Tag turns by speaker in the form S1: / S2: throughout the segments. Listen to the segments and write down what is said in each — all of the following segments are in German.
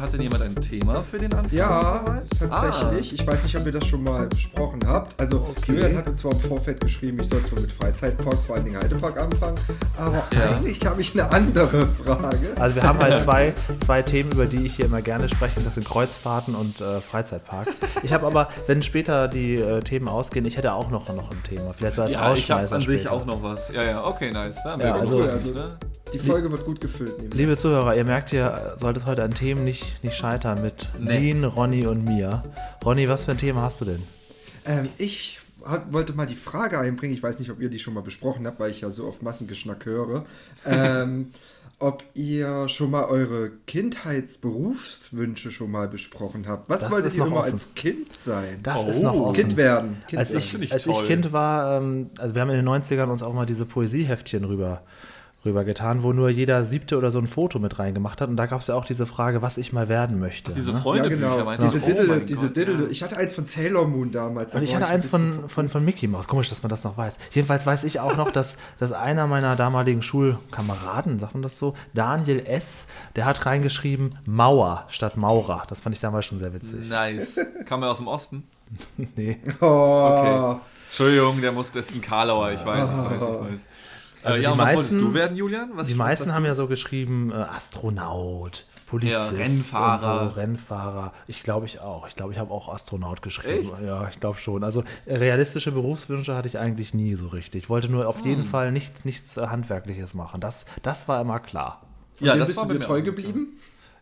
S1: hat denn jemand ein Thema für den Anfang?
S2: Ja, tatsächlich. Ah. Ich weiß nicht, ob ihr das schon mal besprochen habt. Also, okay. Julian hat uns zwar im Vorfeld geschrieben, ich soll zwar mit Freizeitparks, vor allen Dingen Heidepark anfangen, aber ja. eigentlich habe ich eine andere Frage.
S3: Also, wir haben halt zwei, zwei Themen, über die ich hier immer gerne spreche. Das sind Kreuzfahrten und äh, Freizeitparks. Ich habe aber, wenn später die äh, Themen ausgehen, ich hätte auch noch, noch ein Thema. Vielleicht so als ja,
S1: ich habe an später. sich auch noch was. Ja, ja, okay, nice. Ja,
S2: also, also, ne? Die Folge wird gut gefüllt.
S3: Liebe Zuhörer, ihr merkt ja, sollte es heute an Themen nicht, nicht scheitern mit nee. Dean, Ronny und mir. Ronny, was für ein Thema hast du denn?
S2: Ähm, ich wollte mal die Frage einbringen, ich weiß nicht, ob ihr die schon mal besprochen habt, weil ich ja so oft Massengeschnack höre. ähm, ob ihr schon mal eure Kindheitsberufswünsche schon mal besprochen habt. Was das wolltet ihr immer als Kind sein?
S3: Das oh. ist noch offen.
S2: Kind werden. Kind
S3: als
S2: werden.
S3: ich, als ich Kind war, ähm, also wir haben in den 90ern uns auch mal diese Poesieheftchen rüber rübergetan, wo nur jeder siebte oder so ein Foto mit reingemacht hat. Und da gab es ja auch diese Frage, was ich mal werden möchte. Ach,
S1: diese ne? Freunde,
S2: ja, genau. Diese Diddle, oh diese Diddle. Ja. Ich hatte eins von Sailor Moon damals.
S3: Und ich hatte eins von, von, von Mickey Mouse. Komisch, dass man das noch weiß. Jedenfalls weiß ich auch noch, dass, dass einer meiner damaligen Schulkameraden, sagt man das so, Daniel S., der hat reingeschrieben Mauer statt Maurer. Das fand ich damals schon sehr witzig.
S1: Nice. Kam er aus dem Osten?
S3: nee.
S2: Oh. Okay.
S1: Entschuldigung, der muss, das ist ein Karlauer, ich weiß, ich weiß, ich weiß.
S3: Also äh, ja, die meisten, was wolltest du werden, Julian? Was die meisten haben ja so geschrieben, äh, Astronaut, Polizist,
S1: ja, Rennfahrer.
S3: So, Rennfahrer. Ich glaube ich auch. Ich glaube, ich habe auch Astronaut geschrieben. Echt? Ja, ich glaube schon. Also realistische Berufswünsche hatte ich eigentlich nie so richtig. Ich wollte nur auf jeden hm. Fall nichts, nichts äh, Handwerkliches machen. Das, das war immer klar.
S2: Und ja, das bist war du mir treu geblieben?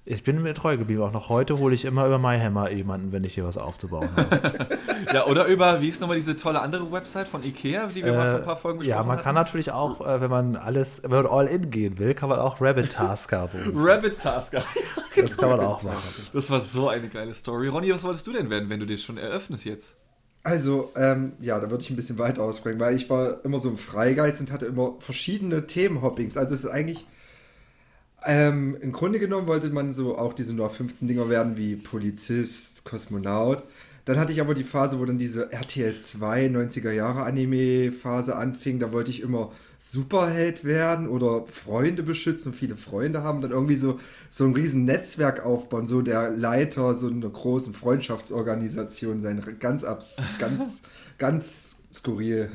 S3: Ich bin mir treu geblieben. Auch noch heute hole ich immer über MyHammer jemanden, wenn ich hier was aufzubauen habe.
S1: ja, oder über, wie ist nochmal diese tolle andere Website von Ikea, die wir äh, mal vor ein paar Folgen
S3: besprochen haben? Ja, man hatten? kann natürlich auch, äh, wenn man alles, wenn man all in gehen will, kann man auch Rabbit Tasker
S1: berufen. Rabbit Tasker.
S3: das kann man auch machen.
S1: Das war so eine geile Story. Ronny, was wolltest du denn werden, wenn du das schon eröffnest jetzt?
S2: Also, ähm, ja, da würde ich ein bisschen weit ausbringen, weil ich war immer so ein Freigeiz und hatte immer verschiedene Themenhoppings. Also es ist eigentlich ähm, Im Grunde genommen wollte man so auch diese nur 15 Dinger werden wie Polizist, Kosmonaut. Dann hatte ich aber die Phase, wo dann diese RTL 2 90er Jahre Anime-Phase anfing. Da wollte ich immer Superheld werden oder Freunde beschützen, viele Freunde haben, dann irgendwie so, so ein riesen Netzwerk aufbauen, so der Leiter so einer großen Freundschaftsorganisation sein, ganz abs, ganz, ganz skurril.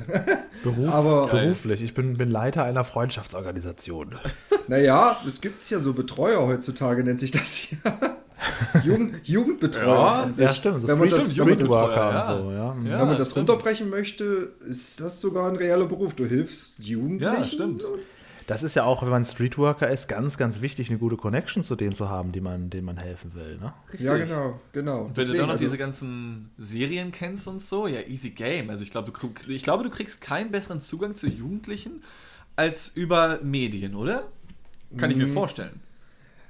S3: Beruf, Aber, beruflich. Ich bin, bin Leiter einer Freundschaftsorganisation.
S2: Naja, es gibt ja so Betreuer heutzutage, nennt sich das hier. Jugend, Jugendbetreuer.
S3: Ja, ja, stimmt. Wenn man das, man
S2: ja. So, ja. ja. wenn man das stimmt. runterbrechen möchte, ist das sogar ein reeller Beruf. Du hilfst Jugendlichen.
S1: Ja, stimmt.
S3: Das ist ja auch, wenn man Streetworker ist, ganz, ganz wichtig, eine gute Connection zu denen zu haben, die man, denen man helfen will. Ne?
S2: Ja, genau, genau.
S1: Und wenn Deswegen, du dann noch also, diese ganzen Serien kennst und so, ja, easy game. Also ich glaube, du, ich glaube, du kriegst keinen besseren Zugang zu Jugendlichen als über Medien, oder? Kann ich mir mm. vorstellen.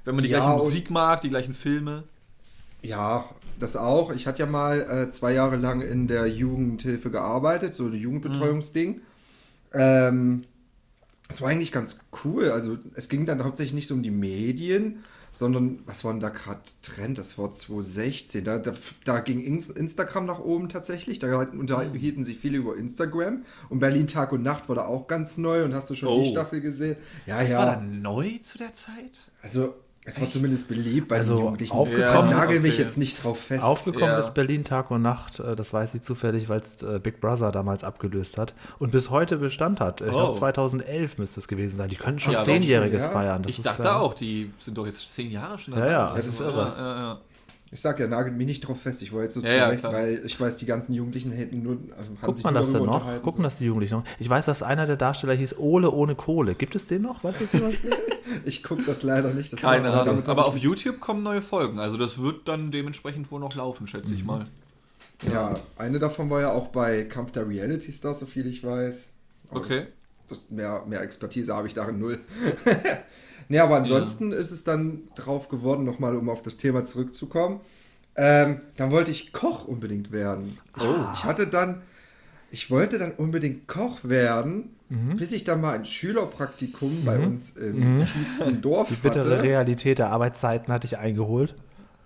S1: Wenn man die ja, gleiche Musik mag, die gleichen Filme.
S2: Ja, das auch. Ich hatte ja mal äh, zwei Jahre lang in der Jugendhilfe gearbeitet, so ein Jugendbetreuungsding. Mhm. Ähm, das war eigentlich ganz cool. Also es ging dann hauptsächlich nicht so um die Medien, sondern was war denn da gerade Trend? Das war 2016. Da, da, da ging Instagram nach oben tatsächlich. Da unterhielten sich viele über Instagram. Und Berlin Tag und Nacht war da auch ganz neu. Und hast du schon oh. die Staffel gesehen?
S1: Ja, das ja. war da neu zu der Zeit?
S2: Also es war Echt? zumindest beliebt bei
S3: also
S2: den Jugendlichen.
S3: Aufgekommen
S2: ja, nagel mich jetzt nicht drauf fest.
S3: Aufgekommen ja. ist Berlin Tag und Nacht, äh, das weiß ich zufällig, weil es äh, Big Brother damals abgelöst hat und bis heute Bestand hat. Ich oh. glaube 2011 müsste es gewesen sein. Die könnten schon ja, Zehnjähriges feiern.
S1: Das ich dachte ist, auch, die sind doch jetzt zehn Jahre schon
S3: dabei. Ja, ja,
S2: das,
S3: also, ist irre.
S2: Ich sag ja, nagelt mich nicht drauf fest. Ich wollte jetzt so
S1: ja,
S2: zurecht, ja, weil ich weiß, die ganzen Jugendlichen hätten nur.
S3: Also Guckt man das denn noch? Gucken so. das die Jugendlichen noch? Ich weiß, dass einer der Darsteller hieß Ole ohne Kohle. Gibt es den noch? Weißt du das jemand?
S2: ich gucke das leider nicht. Das
S1: Keine Ahnung. Aber auf YouTube kommen neue Folgen. Also das wird dann dementsprechend wohl noch laufen, schätze mhm. ich mal.
S2: Ja. ja, eine davon war ja auch bei Kampf der Reality Stars, so viel ich weiß.
S1: Aber okay.
S2: Das, das mehr, mehr Expertise habe ich darin null. nee, aber ansonsten ja. ist es dann drauf geworden, nochmal um auf das Thema zurückzukommen ähm, dann wollte ich Koch unbedingt werden. Oh. Ich hatte dann, ich wollte dann unbedingt Koch werden, mhm. bis ich dann mal ein Schülerpraktikum mhm. bei uns im mhm. tiefsten Dorf
S3: Die bittere
S2: hatte.
S3: Realität der Arbeitszeiten hatte ich eingeholt.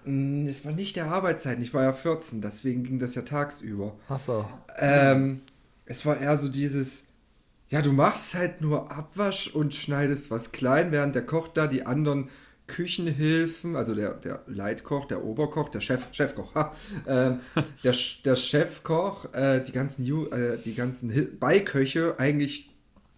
S2: Mm, es war nicht der Arbeitszeiten, ich war ja 14, deswegen ging das ja tagsüber.
S3: Ach so.
S2: Ähm, es war eher so dieses, ja, du machst halt nur Abwasch und schneidest was klein, während der Koch da die anderen Küchenhilfen, also der, der Leitkoch, der Oberkoch, der Chef, Chefkoch, ha, ähm, der, der Chefkoch, äh, die ganzen, Ju, äh, die ganzen Beiköche eigentlich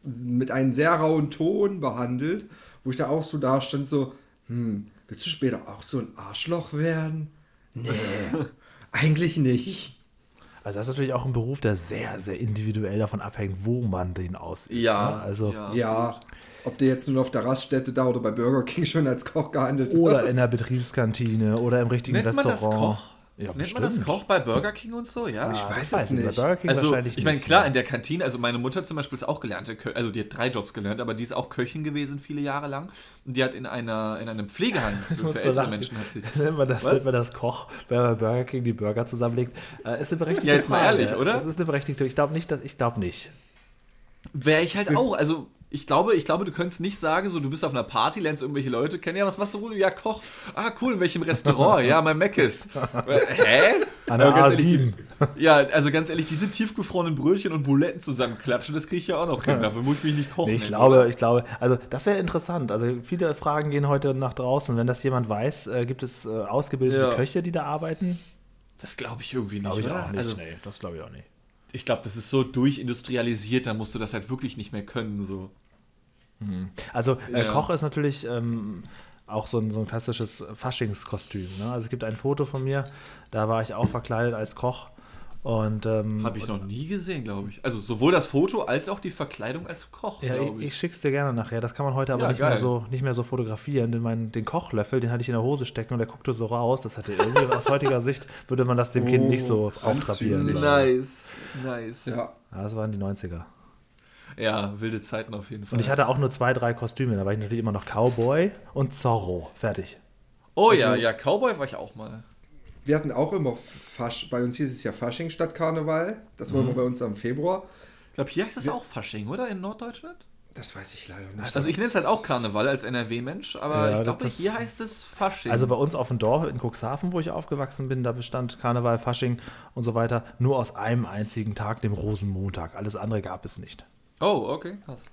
S2: mit einem sehr rauen Ton behandelt, wo ich da auch so da stand, so, hm, willst du später auch so ein Arschloch werden? Nee, eigentlich nicht.
S3: Also das ist natürlich auch ein Beruf, der sehr, sehr individuell davon abhängt, wo man den ausübt.
S1: Ja,
S3: ne? Also
S1: ja.
S2: Ja, ob der jetzt nur auf der Raststätte da oder bei Burger King schon als Koch gehandelt
S3: oder
S2: wird.
S3: in der Betriebskantine oder im richtigen
S1: Nennt man das
S3: Restaurant.
S1: Koch?
S3: Ja,
S1: Nennt man das
S3: bestimmt.
S1: Koch bei Burger King und so? Ja,
S3: Ah,
S1: ich
S2: weiß es
S3: Bei
S2: nicht.
S3: Burger King
S1: Also,
S3: wahrscheinlich
S1: ich meine, klar, in der Kantine, also meine Mutter zum Beispiel ist auch gelernte also die hat drei Jobs gelernt, aber die ist auch Köchin gewesen, viele Jahre lang. Und die hat in, einer, in einem Pflegeheim für, für ältere. Menschen hat sie.
S3: Nennt man das, nennt man das Koch, wer bei Burger King die Burger zusammenlegt. Äh, ist eine berechtigte
S1: Ja, jetzt mal
S3: Frage.
S1: ehrlich, oder?
S3: Das ist eine berechtigte. Ich glaube nicht, dass ich glaube nicht.
S1: Wäre ich halt auch, also ich glaube, ich glaube, du könntest nicht sagen, so du bist auf einer Party, lernst irgendwelche Leute kennen, ja, was machst du, Rulo? Ja, Koch. Ah, cool, in welchem Restaurant? ja, mein Meckes. Hä?
S3: An der
S1: Aber ganz ehrlich,
S3: A7.
S1: die- Ja, also ganz ehrlich, diese tiefgefrorenen Brötchen und Buletten zusammenklatschen, das kriege ich ja auch noch hin. Dafür muss ich mich nicht kochen.
S3: Nee, ich glaube,
S1: oder?
S3: ich glaube, also das wäre interessant. Also viele Fragen gehen heute nach draußen. Wenn das jemand weiß, äh, gibt es äh, ausgebildete
S1: Ja.
S3: Köche, die da arbeiten?
S1: Das glaube ich irgendwie nicht.
S3: Glaube ich
S1: oder?
S3: auch nicht.
S1: Also,
S3: nee, das glaube ich auch nicht.
S1: Ich glaube, das ist so durchindustrialisiert, da musst du das halt wirklich nicht mehr können. So.
S3: Also äh,
S1: Ja.
S3: Koch ist natürlich ähm, auch so ein, so ein klassisches Faschingskostüm. Ne? Also es gibt ein Foto von mir, da war ich auch verkleidet als Koch. Und ähm,
S1: Habe ich noch nie gesehen, glaube ich. Also sowohl das Foto als auch die Verkleidung als Koch,
S3: ja, ich,
S1: glaube
S3: ich
S1: ich.
S3: schick's dir gerne nachher. Das kann man heute aber
S1: Ja,
S3: nicht, mehr
S1: geil.
S3: so, nicht mehr so fotografieren. Denn mein, den Kochlöffel, den hatte ich in der Hose stecken und der guckte so raus. Das hatte irgendwie aus heutiger Sicht, würde man das dem Kind
S2: Oh,
S3: nicht so auftrapieren.
S2: anzüglich.
S3: lassen.
S1: Nice, nice. Ja.
S2: Ja,
S3: Ja, das waren die 90er.
S1: wilde Zeiten auf jeden Fall.
S3: Und ich hatte auch nur zwei, drei Kostüme. Da war ich natürlich immer noch Cowboy und Zorro. Fertig.
S1: oh ja,
S2: Also-
S1: ja, Cowboy war ich auch mal.
S2: Wir hatten auch immer Fasch, bei uns hieß es ja Fasching statt Karneval. Das war immer bei uns am Februar.
S1: Ich glaube, hier heißt es auch Fasching, oder? In Norddeutschland?
S2: Das weiß ich leider nicht.
S1: Also ich nenne es halt auch Karneval als NRW-Mensch, aber
S3: Ja,
S1: ich glaube, hier heißt es Fasching.
S3: Also bei uns auf dem Dorf in Cuxhaven, wo ich aufgewachsen bin, da bestand Karneval, Fasching und so weiter nur aus einem einzigen Tag, dem Rosenmontag. Alles andere gab es nicht.
S1: oh, okay, krass.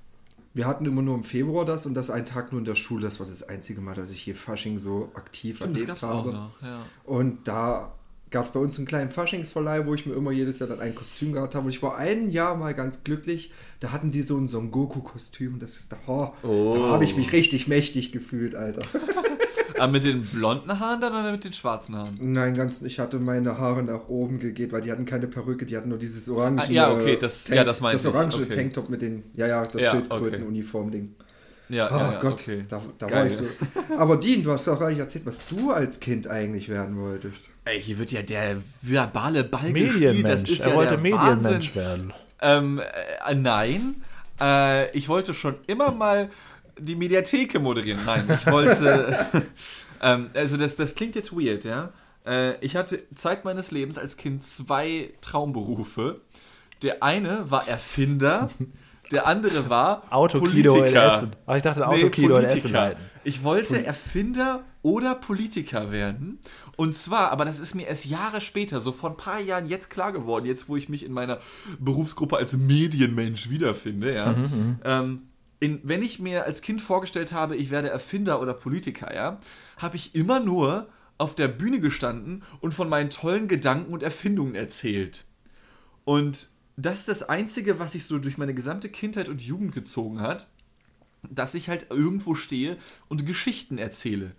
S2: Wir hatten immer nur im Februar das und das einen Tag nur in der Schule. Das war das einzige Mal, dass ich hier Fasching so aktiv
S1: Stimmt, das
S2: erlebt habe.
S1: noch, ja.
S2: Und da gab es bei uns einen kleinen Faschingsverleih, wo ich mir immer jedes Jahr dann ein Kostüm gehabt habe. Und ich war ein Jahr mal ganz glücklich. Da hatten die so ein Son Goku-Kostüm. Und das ist, oh,
S1: Oh.
S2: da habe ich mich richtig mächtig gefühlt, Alter.
S1: Aber Ah, mit den blonden Haaren dann oder mit den schwarzen Haaren?
S2: Nein, ganz, ich hatte meine Haare nach oben gegelt, weil die hatten keine Perücke, die hatten nur dieses orange.
S1: Ah, ja, okay, das- ja, das
S2: Das orange
S1: okay.
S2: Tanktop mit den, ja, ja, das
S1: Ja,
S2: Schildkröten-Uniform-Ding.
S1: Ja,
S2: Oh
S1: ja, ja,
S2: Gott,
S1: okay.
S2: da, da war ich so. Aber Dean, du hast auch gar nicht erzählt, was du als Kind eigentlich werden wolltest.
S1: Ey, hier wird ja der verbale Ball gespielt. Das
S3: Medienmensch.
S1: ist
S3: Er
S1: ja
S3: wollte
S1: der
S3: Medienmensch
S1: Wahnsinn.
S3: werden.
S1: Ähm, äh, nein. Äh, ich wollte schon immer mal die Mediatheke moderieren. Nein, ich wollte. ähm, also, das, das klingt jetzt weird, ja. Äh, ich hatte Zeit meines Lebens als Kind zwei Traumberufe. Der eine war Erfinder, der andere war
S3: Autokino in
S1: Politiker.
S3: Essen. Ach, ich dachte, Autokino in Essen leiten.
S1: Ich wollte Erfinder oder Politiker werden. Und zwar, aber das ist mir erst Jahre später, so vor ein paar Jahren jetzt klar geworden, jetzt wo ich mich in meiner Berufsgruppe als Medienmensch wiederfinde, ja. Ähm, in, wenn ich mir als Kind vorgestellt habe, ich werde Erfinder oder Politiker, ja, habe ich immer nur auf der Bühne gestanden und von meinen tollen Gedanken und Erfindungen erzählt. Und das ist das Einzige, was sich so durch meine gesamte Kindheit und Jugend gezogen hat, dass ich halt irgendwo stehe und Geschichten erzähle.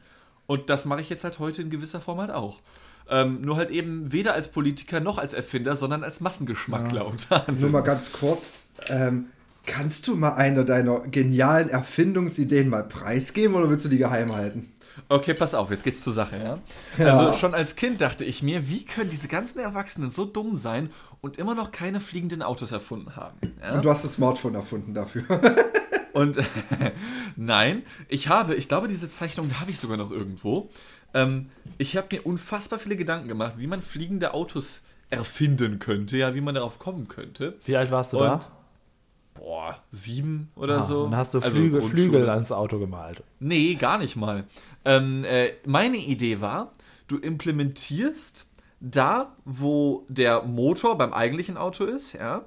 S1: Und das mache ich jetzt halt heute in gewisser Form halt auch. Ähm, nur halt eben weder als Politiker noch als Erfinder, sondern als Massengeschmackler unter anderem.
S2: Nur mal ganz kurz, ähm, kannst du mal eine deiner genialen Erfindungsideen mal preisgeben oder willst du die geheim halten?
S1: Okay, pass auf, jetzt geht's zur Sache, ja?
S2: Ja.
S1: Also schon als Kind dachte ich mir, wie können diese ganzen Erwachsenen so dumm sein und immer noch keine fliegenden Autos erfunden haben? Ja?
S2: Und du hast das Smartphone erfunden dafür.
S1: Und nein, ich habe, ich glaube, diese Zeichnung habe ich sogar noch irgendwo. Ähm, ich habe mir unfassbar viele Gedanken gemacht, wie man fliegende Autos erfinden könnte, ja, wie man darauf kommen könnte.
S3: Wie alt warst du
S1: Und,
S3: da?
S1: Boah, sieben oder
S3: Ah,
S1: so.
S3: Dann hast du
S1: Also
S3: Flügel,
S1: Grundschule.
S3: Flügel ans Auto gemalt.
S1: Nee, gar nicht mal. Ähm, äh, meine Idee war, du implementierst da, wo der Motor beim eigentlichen Auto ist, ja,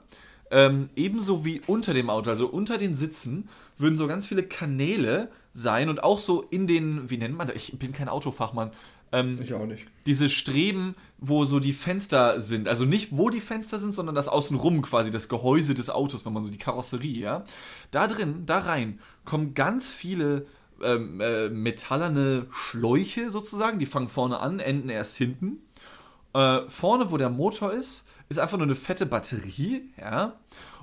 S1: ähm, ebenso wie unter dem Auto, also unter den Sitzen, würden so ganz viele Kanäle sein und auch so in den, wie nennt man das? Ich bin kein Autofachmann. Ähm,
S2: Ich auch nicht.
S1: diese Streben, wo so die Fenster sind. Also nicht, wo die Fenster sind, sondern das Außenrum quasi, das Gehäuse des Autos, wenn man so die Karosserie, ja. Da drin, da rein, kommen ganz viele ähm, äh, metallerne Schläuche sozusagen. Die fangen vorne an, enden erst hinten. Äh, vorne, wo der Motor ist, ist einfach nur eine fette Batterie, ja.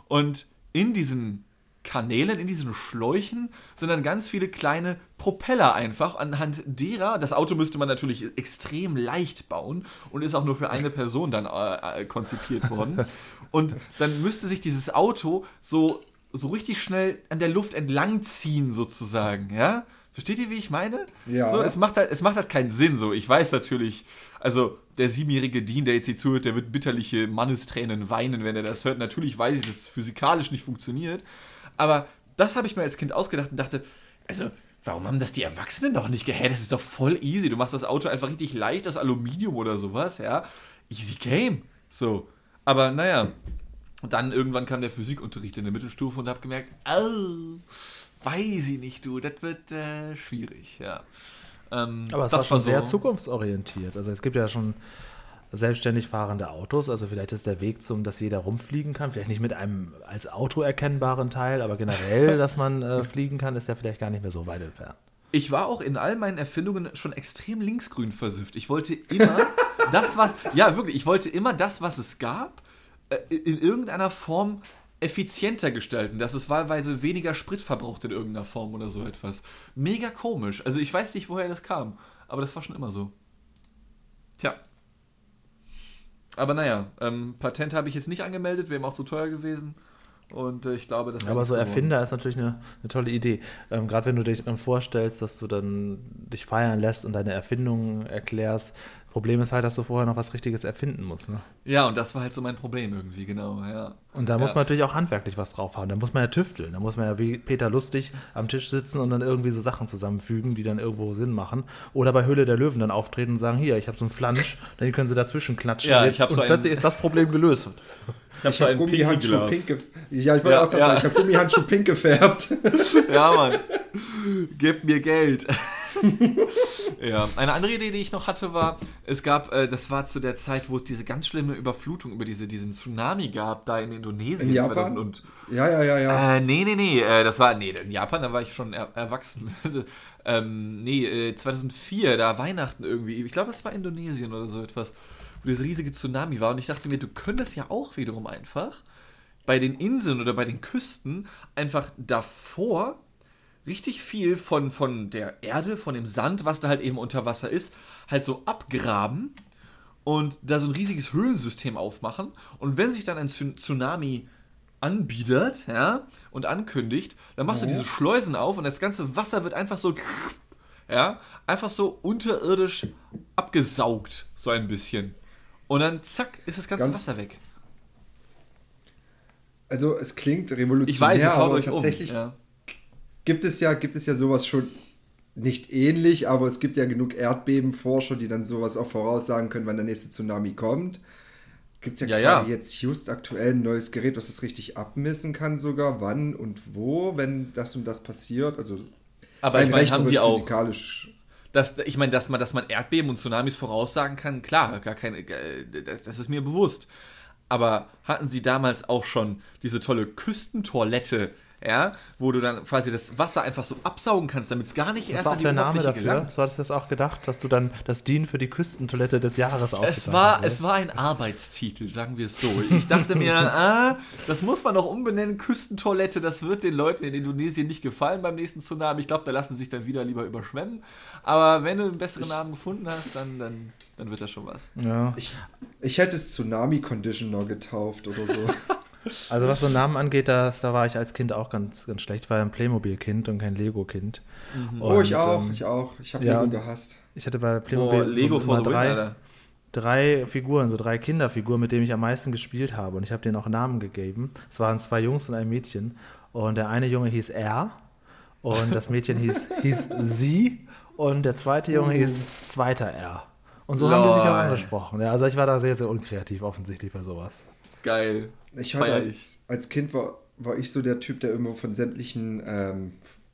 S1: Und in diesen Kanälen, in diesen Schläuchen sind dann ganz viele kleine Propeller einfach, anhand derer, das Auto müsste man natürlich extrem leicht bauen und ist auch nur für eine Person dann äh, äh, konzipiert worden. Und dann müsste sich dieses Auto so, so richtig schnell an der Luft entlangziehen, sozusagen, ja? Versteht ihr, wie ich meine?
S2: Ja.
S1: So, es macht halt, es macht halt keinen Sinn so. Ich weiß natürlich, also der siebenjährige Dean, der jetzt hier zuhört, der wird bitterliche Mannestränen weinen, wenn er das hört. Natürlich weiß ich, dass es physikalisch nicht funktioniert. Aber das habe ich mir als Kind ausgedacht und dachte, also, warum haben das die Erwachsenen doch nicht gehört? Das ist doch voll easy. Du machst das Auto einfach richtig leicht, das Aluminium oder sowas, ja. Easy game. So. Aber naja, dann irgendwann kam der Physikunterricht in der Mittelstufe und habe gemerkt, oh, weiß ich nicht, du, das wird äh, schwierig, ja. Ähm,
S3: Aber es
S1: das
S3: war schon
S1: so-
S3: sehr zukunftsorientiert. Also es gibt ja schon selbstständig fahrende Autos. Also vielleicht ist der Weg zum, dass jeder rumfliegen kann. Vielleicht nicht mit einem als Auto erkennbaren Teil, aber generell, dass man äh, fliegen kann, ist ja vielleicht gar nicht mehr so weit entfernt.
S1: Ich war auch in all meinen Erfindungen schon extrem linksgrün versifft. Ich wollte immer das, was. Ja, wirklich, ich wollte immer das, was es gab, äh, in irgendeiner Form effizienter gestalten, dass es wahlweise weniger Sprit verbraucht in irgendeiner Form oder so etwas. Mega komisch. Also ich weiß nicht, woher das kam, aber das war schon immer so. Tja. Aber naja, ähm, Patent habe ich jetzt nicht angemeldet, wäre ihm auch zu teuer gewesen. Und äh, ich glaube, das
S3: Aber so. Erfinder ist natürlich eine, eine tolle Idee. Ähm, Gerade wenn du dich dann vorstellst, dass du dann dich feiern lässt und deine Erfindungen erklärst. Problem ist halt, dass du vorher noch was Richtiges erfinden musst. Ne?
S1: Ja, und das war halt so mein Problem irgendwie, genau, ja.
S3: Und da
S1: Ja.
S3: muss man natürlich auch handwerklich was drauf haben. Da muss man ja tüfteln. Da muss man ja wie Peter Lustig am Tisch sitzen und dann irgendwie so Sachen zusammenfügen, die dann irgendwo Sinn machen. Oder bei Höhle der Löwen dann auftreten und sagen, hier, ich habe so einen Flansch, dann können sie dazwischen klatschen.
S1: Ja,
S3: und
S1: ich hab
S3: und
S1: so einen-
S3: plötzlich ist das Problem gelöst.
S1: Ich habe
S2: Ich habe Gummihandschuh pink Ja, ich wollte
S1: Ja,
S2: auch gerade
S1: ja.
S2: sagen, ich habe Gummihandschuh pink gefärbt.
S1: Ja, Mann. Gebt mir Geld. ja, eine andere Idee, die ich noch hatte, war, es gab, äh, das war zu der Zeit, wo es diese ganz schlimme Überflutung über diese, diesen Tsunami gab, da in Indonesien
S2: In Japan?
S1: 2000 und
S2: Ja, ja, ja, ja.
S1: Äh, nee, nee, nee, äh, das war, nee, in Japan, da war ich schon er, erwachsen. ähm, nee, äh, 2004, da Weihnachten irgendwie, ich glaube, es war Indonesien oder so etwas, wo dieses riesige Tsunami war und ich dachte mir, du könntest ja auch wiederum einfach bei den Inseln oder bei den Küsten einfach davor richtig viel von, von der Erde, von dem Sand, was da halt eben unter Wasser ist, halt so abgraben und da so ein riesiges Höhlensystem aufmachen. Und wenn sich dann ein Tsun- Tsunami anbietet, ja, und ankündigt, dann machst du diese Schleusen auf und das ganze Wasser wird einfach so, ja, einfach so unterirdisch abgesaugt, so ein bisschen. Und dann zack, ist das ganze
S2: Ganz-
S1: Wasser weg.
S2: Also es klingt revolutionär,
S1: Ich weiß, es haut euch
S2: tatsächlich
S1: um. Ja.
S2: Gibt es ja, gibt es ja sowas schon nicht ähnlich, aber es gibt ja genug Erdbebenforscher, die dann sowas auch voraussagen können, wann der nächste Tsunami kommt. Gibt es ja,
S1: Ja,
S2: gerade
S1: ja.
S2: jetzt just aktuell ein neues Gerät, was das richtig abmessen kann, sogar wann und wo, wenn das und das passiert. Also
S1: Aber ich meine, haben die auch
S2: physikalisch.
S1: Das, ich meine, dass man, dass man Erdbeben und Tsunamis voraussagen kann, klar, gar keine, äh, das, das ist mir bewusst. Aber hatten sie damals auch schon diese tolle Küstentoilette, ja, wo du dann quasi das Wasser einfach so absaugen kannst, damit es gar nicht
S3: Das
S1: erst
S3: war
S1: an
S3: auch
S1: die
S3: der Name dafür.
S1: gelangt.
S3: So hattest du das auch gedacht, dass du dann das DIN für die Küstentoilette des Jahres
S1: Es war,
S3: wurde.
S1: es war ein Arbeitstitel, sagen wir es so. Ich dachte mir, ah, das muss man noch umbenennen, Küstentoilette, das wird den Leuten in Indonesien nicht gefallen beim nächsten Tsunami. Ich glaube, da lassen sie sich dann wieder lieber überschwemmen. Aber wenn du einen besseren Namen gefunden hast, dann, dann, dann wird das schon was.
S3: ja.
S2: Ich, ich hätte es Tsunami Conditioner getauft oder so.
S3: Also was so Namen angeht, da, da war ich als Kind auch ganz, ganz schlecht. Ich war ein Playmobil-Kind und kein Lego-Kind.
S2: oh, ich auch,
S3: ähm,
S2: ich auch. Ich habe
S3: ja,
S2: Lego gehasst.
S3: Ich hatte bei Playmobil
S1: Boah, Lego
S3: immer
S1: the win,
S3: drei, drei Figuren, so drei Kinderfiguren, mit denen ich am meisten gespielt habe. Und ich habe denen auch Namen gegeben. Es waren zwei Jungs und ein Mädchen. Und der eine Junge hieß R und das Mädchen hieß, hieß Sie und der zweite Junge hieß Zweiter R. Und so haben die sich auch
S1: Lol.
S3: angesprochen. Ja, also ich war da sehr, sehr unkreativ offensichtlich bei sowas.
S1: Geil.
S2: Ich hatte als, als Kind war war ich so der Typ, der immer von sämtlichen ähm,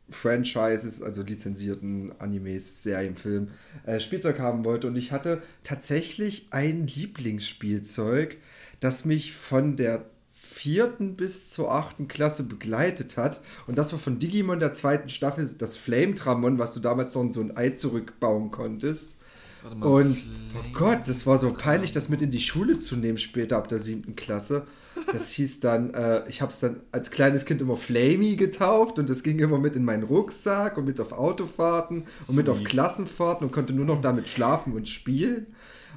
S2: Franchises, also lizenzierten Animes, Serien, Filmen, äh, Spielzeug haben wollte. Und ich hatte tatsächlich ein Lieblingsspielzeug, das mich von der vierten bis zur achten Klasse begleitet hat. Und das war von Digimon der zweiten Staffel, das Flame-Tramon, was du damals noch in so ein Ei zurückbauen konntest.
S1: Warte mal,
S2: Und,
S1: Flame-
S2: oh Gott, das war so peinlich, das mit in die Schule zu nehmen später ab der siebten Klasse. Das hieß dann, äh, ich habe es dann als kleines Kind immer Flamey getauft und das ging immer mit in meinen Rucksack und mit auf Autofahrten und mit auf
S1: Sweet.
S2: Klassenfahrten und konnte nur noch damit schlafen und spielen.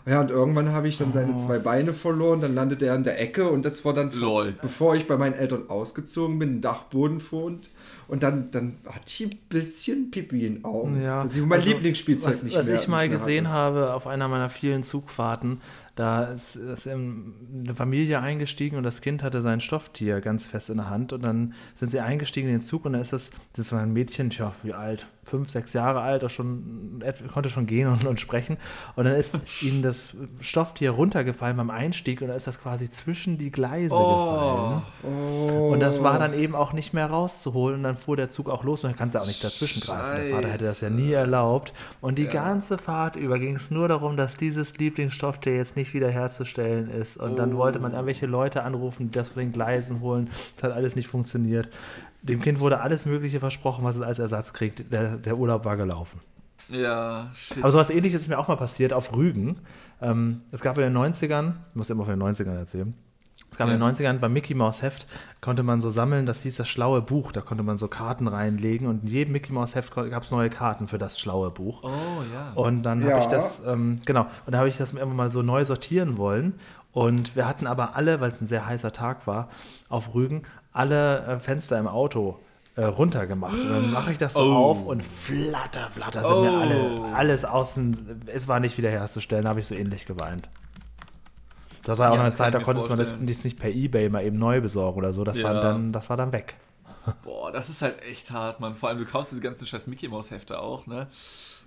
S2: Ja, und irgendwann habe ich dann seine
S1: Oh.
S2: zwei Beine verloren, dann landete er in der Ecke und das war dann,
S1: Lol.
S2: bevor ich bei meinen Eltern ausgezogen bin, ein Dachboden wohnt. Und dann, dann hatte ich ein bisschen Pipi in den Augen.
S3: Ja,
S2: ich mein
S3: also,
S2: Lieblingsspielzeug
S3: was,
S2: nicht
S3: was
S2: mehr
S3: ich mal gesehen
S2: hatte.
S3: habe auf einer meiner vielen Zugfahrten, da ist, ist in eine Familie eingestiegen und das Kind hatte sein Stofftier ganz fest in der Hand und dann sind sie eingestiegen in den Zug und dann ist das, das war ein Mädchen, tja, wie alt, fünf, sechs Jahre alt, das schon, konnte schon gehen und, und sprechen und dann ist ihnen das Stofftier runtergefallen beim Einstieg und dann ist das quasi zwischen die Gleise gefallen.
S2: Oh.
S3: Und das war dann eben auch nicht mehr rauszuholen. Und dann fuhr der Zug auch los und dann kannst du auch nicht dazwischen greifen. Der Vater hätte das ja nie erlaubt. Und die ganze Fahrt über ging es nur darum, dass dieses Lieblingsstofftier jetzt nicht wiederherzustellen ist. Und dann wollte man irgendwelche Leute anrufen, die das von den Gleisen holen. Das hat alles nicht funktioniert. Dem Kind wurde alles Mögliche versprochen, was es als Ersatz kriegt. Der, der Urlaub war gelaufen.
S1: Ja, shit.
S3: Aber sowas ähnliches ist mir auch mal passiert auf Rügen. Ähm, es gab in den 90ern, ich muss immer von den 90ern erzählen, es gab in den
S1: Ja.
S3: 90ern beim Mickey Mouse Heft, konnte man so sammeln, das hieß das schlaue Buch, da konnte man so Karten reinlegen und in jedem Mickey Mouse Heft gab es neue Karten für das schlaue Buch.
S1: oh ja.
S3: Und dann
S2: Ja.
S3: habe ich das, ähm, genau, und da habe ich das irgendwann mal so neu sortieren wollen. Und wir hatten aber alle, weil es ein sehr heißer Tag war, auf Rügen, alle äh, Fenster im Auto äh, runtergemacht. Und dann mache ich das so
S1: Oh.
S3: auf und flatter, flatter sind mir
S1: Oh.
S3: alle, alles außen, es war nicht wiederherzustellen, da habe ich so ähnlich geweint. Das war ja auch eine Zeit, da
S1: mir
S3: konntest man das nicht, per Ebay mal eben neu besorgen oder so. Das, war,
S1: Ja.
S3: dann, das war dann weg.
S1: Boah, das ist halt echt hart, Mann. Vor allem, du kaufst diese ganzen scheiß Mickey Maus Hefte auch, ne?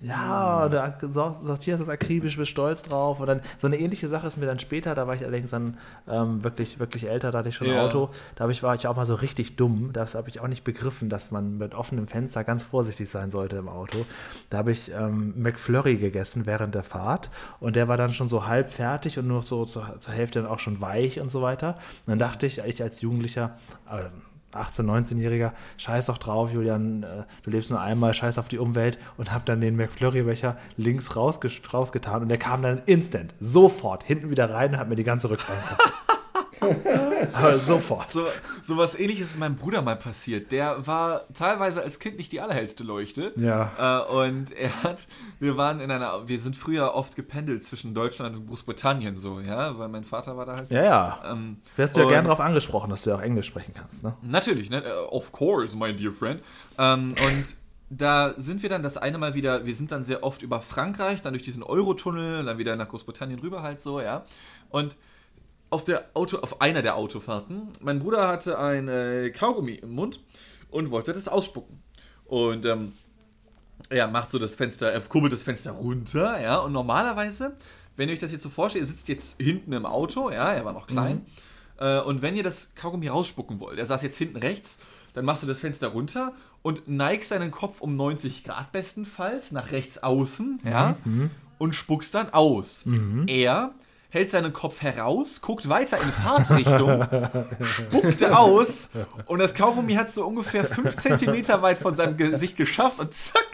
S3: Ja, da sor- sortierst das akribisch, bist stolz drauf. Und dann so eine ähnliche Sache ist mir dann später, da war ich allerdings dann ähm, wirklich, wirklich älter, da hatte ich schon ein
S1: Ja.
S3: Auto. Da ich, war ich auch mal so richtig dumm. Das habe ich auch nicht begriffen, dass man mit offenem Fenster ganz vorsichtig sein sollte im Auto. Da habe ich ähm, McFlurry gegessen während der Fahrt und der war dann schon so halb fertig und nur so zur, zur Hälfte dann auch schon weich und so weiter. Und dann dachte ich, ich als Jugendlicher, äh, 18-, 19-Jähriger, scheiß doch drauf, Julian, äh, du lebst nur einmal, scheiß auf die Umwelt und hab dann den McFlurry-Becher links rausgetan und der kam dann instant, sofort, hinten wieder rein und hat mir die ganze Rückbank Aber sofort.
S1: So, so was ähnliches ist meinem Bruder mal passiert. Der war teilweise als Kind nicht die allerhellste Leuchte.
S3: Ja.
S1: Äh, und er hat, wir waren in einer, wir sind früher oft gependelt zwischen Deutschland und Großbritannien so, ja, weil mein Vater war da halt.
S3: Ja, ja.
S1: Ähm,
S3: Wärst du ja gern darauf angesprochen, dass du ja auch Englisch sprechen kannst, ne?
S1: Natürlich, ne? Äh, Of course, my dear friend. Ähm, und da sind wir dann das eine Mal wieder, wir sind dann sehr oft über Frankreich, dann durch diesen Eurotunnel, dann wieder nach Großbritannien rüber halt so, ja. Und auf der Auto, auf einer der Autofahrten, mein Bruder hatte ein äh, Kaugummi im Mund und wollte das ausspucken. Und ähm, er macht so das Fenster, er kurbelt das Fenster runter, ja, und normalerweise, wenn ihr euch das jetzt so vorstellt, ihr sitzt jetzt hinten im Auto, ja, er war noch klein, äh, und wenn ihr das Kaugummi rausspucken wollt, er saß jetzt hinten rechts, dann machst du das Fenster runter und neigst deinen Kopf um 90 Grad bestenfalls nach rechts außen, ja, und spuckst dann aus. Er hält seinen Kopf heraus, guckt weiter in Fahrtrichtung, spuckt aus und das Kaugummi hat so ungefähr 5 Zentimeter weit von seinem Gesicht geschafft und zack,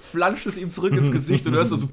S1: flanscht es ihm zurück ins Gesicht und du hörst so, so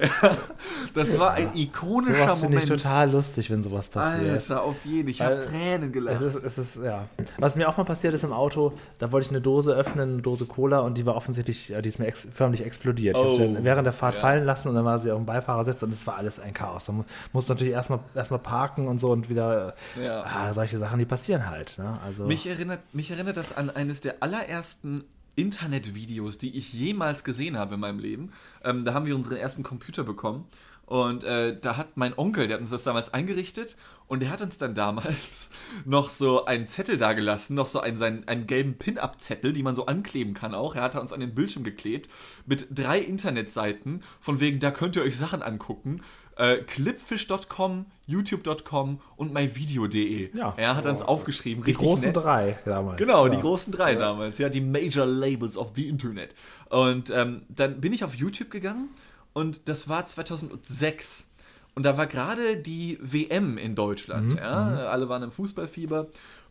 S1: ja, das war ein ikonischer
S3: Sowas finde ich
S1: Moment.
S3: total lustig, wenn sowas passiert.
S1: Alter, auf jeden. Ich habe Tränen
S3: Es
S1: gelacht.
S3: ist, es ist, ja. Was mir auch mal passiert ist im Auto, da wollte ich eine Dose öffnen, eine Dose Cola und die war offensichtlich, die ist mir ex förmlich explodiert. Ich
S1: Oh,
S3: habe sie während der Fahrt
S1: ja.
S3: fallen lassen und dann war sie auf dem Beifahrersitz und es war alles ein Chaos. Da mu- musste natürlich erstmal erstmal parken und so und wieder,
S1: Ja.
S3: ah, solche Sachen, die passieren halt. Ne? Also,
S1: Mich erinnert, mich erinnert das an eines der allerersten Internetvideos, die ich jemals gesehen habe in meinem Leben. Ähm, da haben wir unseren ersten Computer bekommen. Und äh, da hat mein Onkel, der hat uns das damals eingerichtet und der hat uns dann damals noch so einen Zettel dagelassen, noch so einen, seinen, einen gelben Pin-Up-Zettel, die man so ankleben kann auch. Er hat uns an den Bildschirm geklebt mit drei Internetseiten, von wegen, da könnt ihr euch Sachen angucken. Äh, clipfish.com, youtube.com und myvideo.de.
S3: Ja.
S1: Er hat uns aufgeschrieben,
S3: Die
S1: richtig
S3: großen
S1: nett.
S3: drei damals.
S1: Genau, die
S3: Ja.
S1: großen drei damals, ja, die Major Labels of the Internet. Und ähm, dann bin ich auf YouTube gegangen und das war 2006. Und da war gerade die WM in Deutschland, ja, alle waren im Fußballfieber.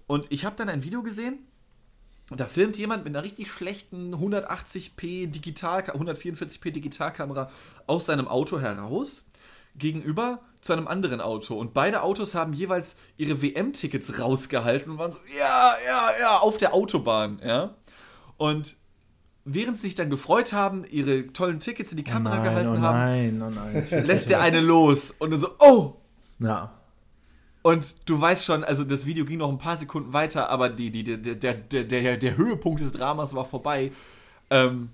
S1: Und ich habe dann ein Video gesehen, da filmt jemand mit einer richtig schlechten 180p Digital, 144p Digitalkamera aus seinem Auto heraus gegenüber zu einem anderen Auto. Und beide Autos haben jeweils ihre WM-Tickets rausgehalten und waren so, ja, ja, ja, auf der Autobahn, ja. Und während sie sich dann gefreut haben, ihre tollen Tickets in die
S3: Oh
S1: Kamera
S3: nein,
S1: gehalten
S3: oh
S1: haben,
S3: nein, oh nein.
S1: lässt der eine los und so, oh,
S3: Ja.
S1: und du weißt schon, also das Video ging noch ein paar Sekunden weiter, aber die, die, der, der, der, der, der Höhepunkt des Dramas war vorbei. Ähm,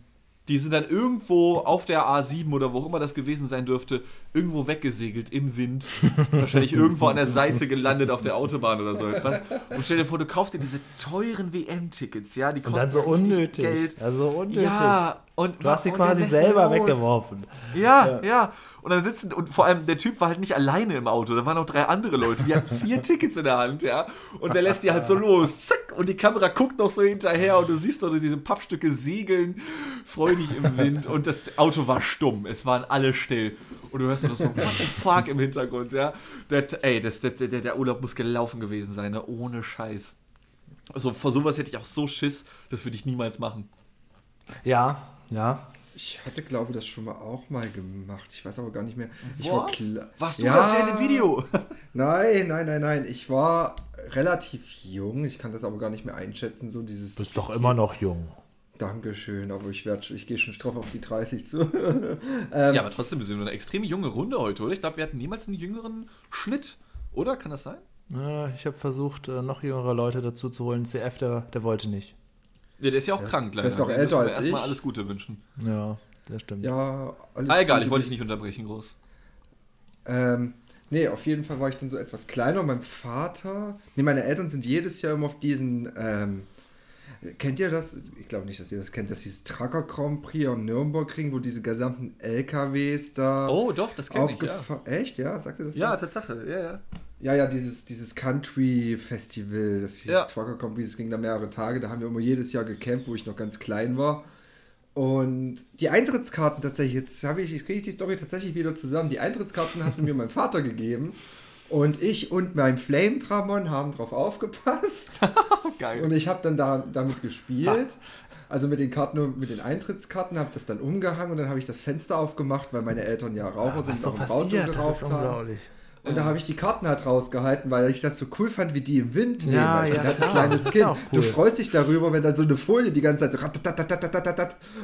S1: die sind dann irgendwo auf der A7 oder wo auch immer das gewesen sein dürfte, irgendwo weggesegelt im Wind. Wahrscheinlich irgendwo an der Seite gelandet auf der Autobahn oder so etwas. Und stell dir vor, du kaufst dir diese teuren WM-Tickets, ja, die
S3: Und
S1: kosten
S3: dann so unnötig.
S1: Geld.
S3: Also unnötig.
S1: Ja, und
S3: Du hast sie
S1: und
S3: quasi
S1: er
S3: selber weggeworfen.
S1: Ja, ja. Und dann sitzen, und vor allem der Typ war halt nicht alleine im Auto, da waren noch drei andere Leute, die hatten vier Tickets in der Hand, ja. Und der lässt die halt so los, zack, und die Kamera guckt noch so hinterher und du siehst doch diese Pappstücke segeln, freudig im Wind und das Auto war stumm, es waren alle still. Und du hörst doch so, what the fuck im Hintergrund, ja. Der, ey, das, das, der, der Urlaub muss gelaufen gewesen sein, ne? ohne Scheiß. Also vor sowas hätte ich auch so Schiss, das würde ich niemals machen.
S3: Ja, ja.
S2: Ich hatte, glaube ich, das schon mal auch mal gemacht. Ich weiß aber gar nicht mehr. Ich war
S1: Warst du
S2: Ja.
S1: das der in dem Video?
S2: Nein, nein, nein, nein. Ich war relativ jung. Ich kann das aber gar nicht mehr einschätzen. So dieses.
S3: Du bist doch immer noch jung.
S2: Dankeschön, aber ich werde, ich gehe schon straff auf die 30 zu.
S1: Ja, aber trotzdem, wir sind eine extrem junge Runde heute, oder? Ich glaube, wir hatten niemals einen jüngeren Schnitt, oder? Kann das sein?
S3: Ja, ich habe versucht, äh, noch jüngere Leute dazu zu holen. CF, der, der wollte nicht.
S1: Ja, der ist ja auch krank, leider.
S2: der ist doch älter als
S1: erstmal
S2: ich.
S1: alles Gute wünschen.
S3: Ja, das stimmt.
S2: ja, alles
S1: Ah, egal, ich wollte dich nicht unterbrechen, groß.
S2: Ähm, nee, auf jeden Fall war ich dann so etwas kleiner. Mein Vater, nee, meine Eltern sind jedes Jahr immer auf diesen, ähm, kennt ihr das? Ich glaube nicht, dass ihr das kennt, dass dieses Trucker Grand Prix am Nürburgring, wo diese gesamten LKWs da
S1: Oh, doch, das kenne ich, ja.
S2: Echt, ja? Sagt ihr das?
S1: Ja,
S2: was?
S1: Tatsache, ja, ja.
S2: Ja, ja, dieses, dieses Country-Festival, das hieß
S1: Ja.
S2: Trucker Grand Prix, das ging da mehrere Tage, da haben wir immer jedes Jahr gecampt, wo ich noch ganz klein war. Und die Eintrittskarten tatsächlich, jetzt habe ich, jetzt kriege ich die Story tatsächlich wieder zusammen. Die Eintrittskarten hatten mir mein Vater gegeben. Und ich und mein Flame-Tramon haben drauf aufgepasst.
S1: Geil.
S2: Und ich habe dann da, damit gespielt. Also mit den Karten und mit den Eintrittskarten, habe das dann umgehangen und dann habe ich das Fenster aufgemacht, weil meine Eltern ja Raucher sind
S3: so
S2: und Auto geraucht haben. Und da habe ich die Karten halt rausgehalten, weil ich das so cool fand, wie die im Wind wehen.
S3: Ja,
S2: ich
S3: ja,
S2: halt ein kleines Kind.
S3: auch
S2: Du
S3: cool.
S2: freust dich darüber, wenn dann so eine Folie die ganze Zeit so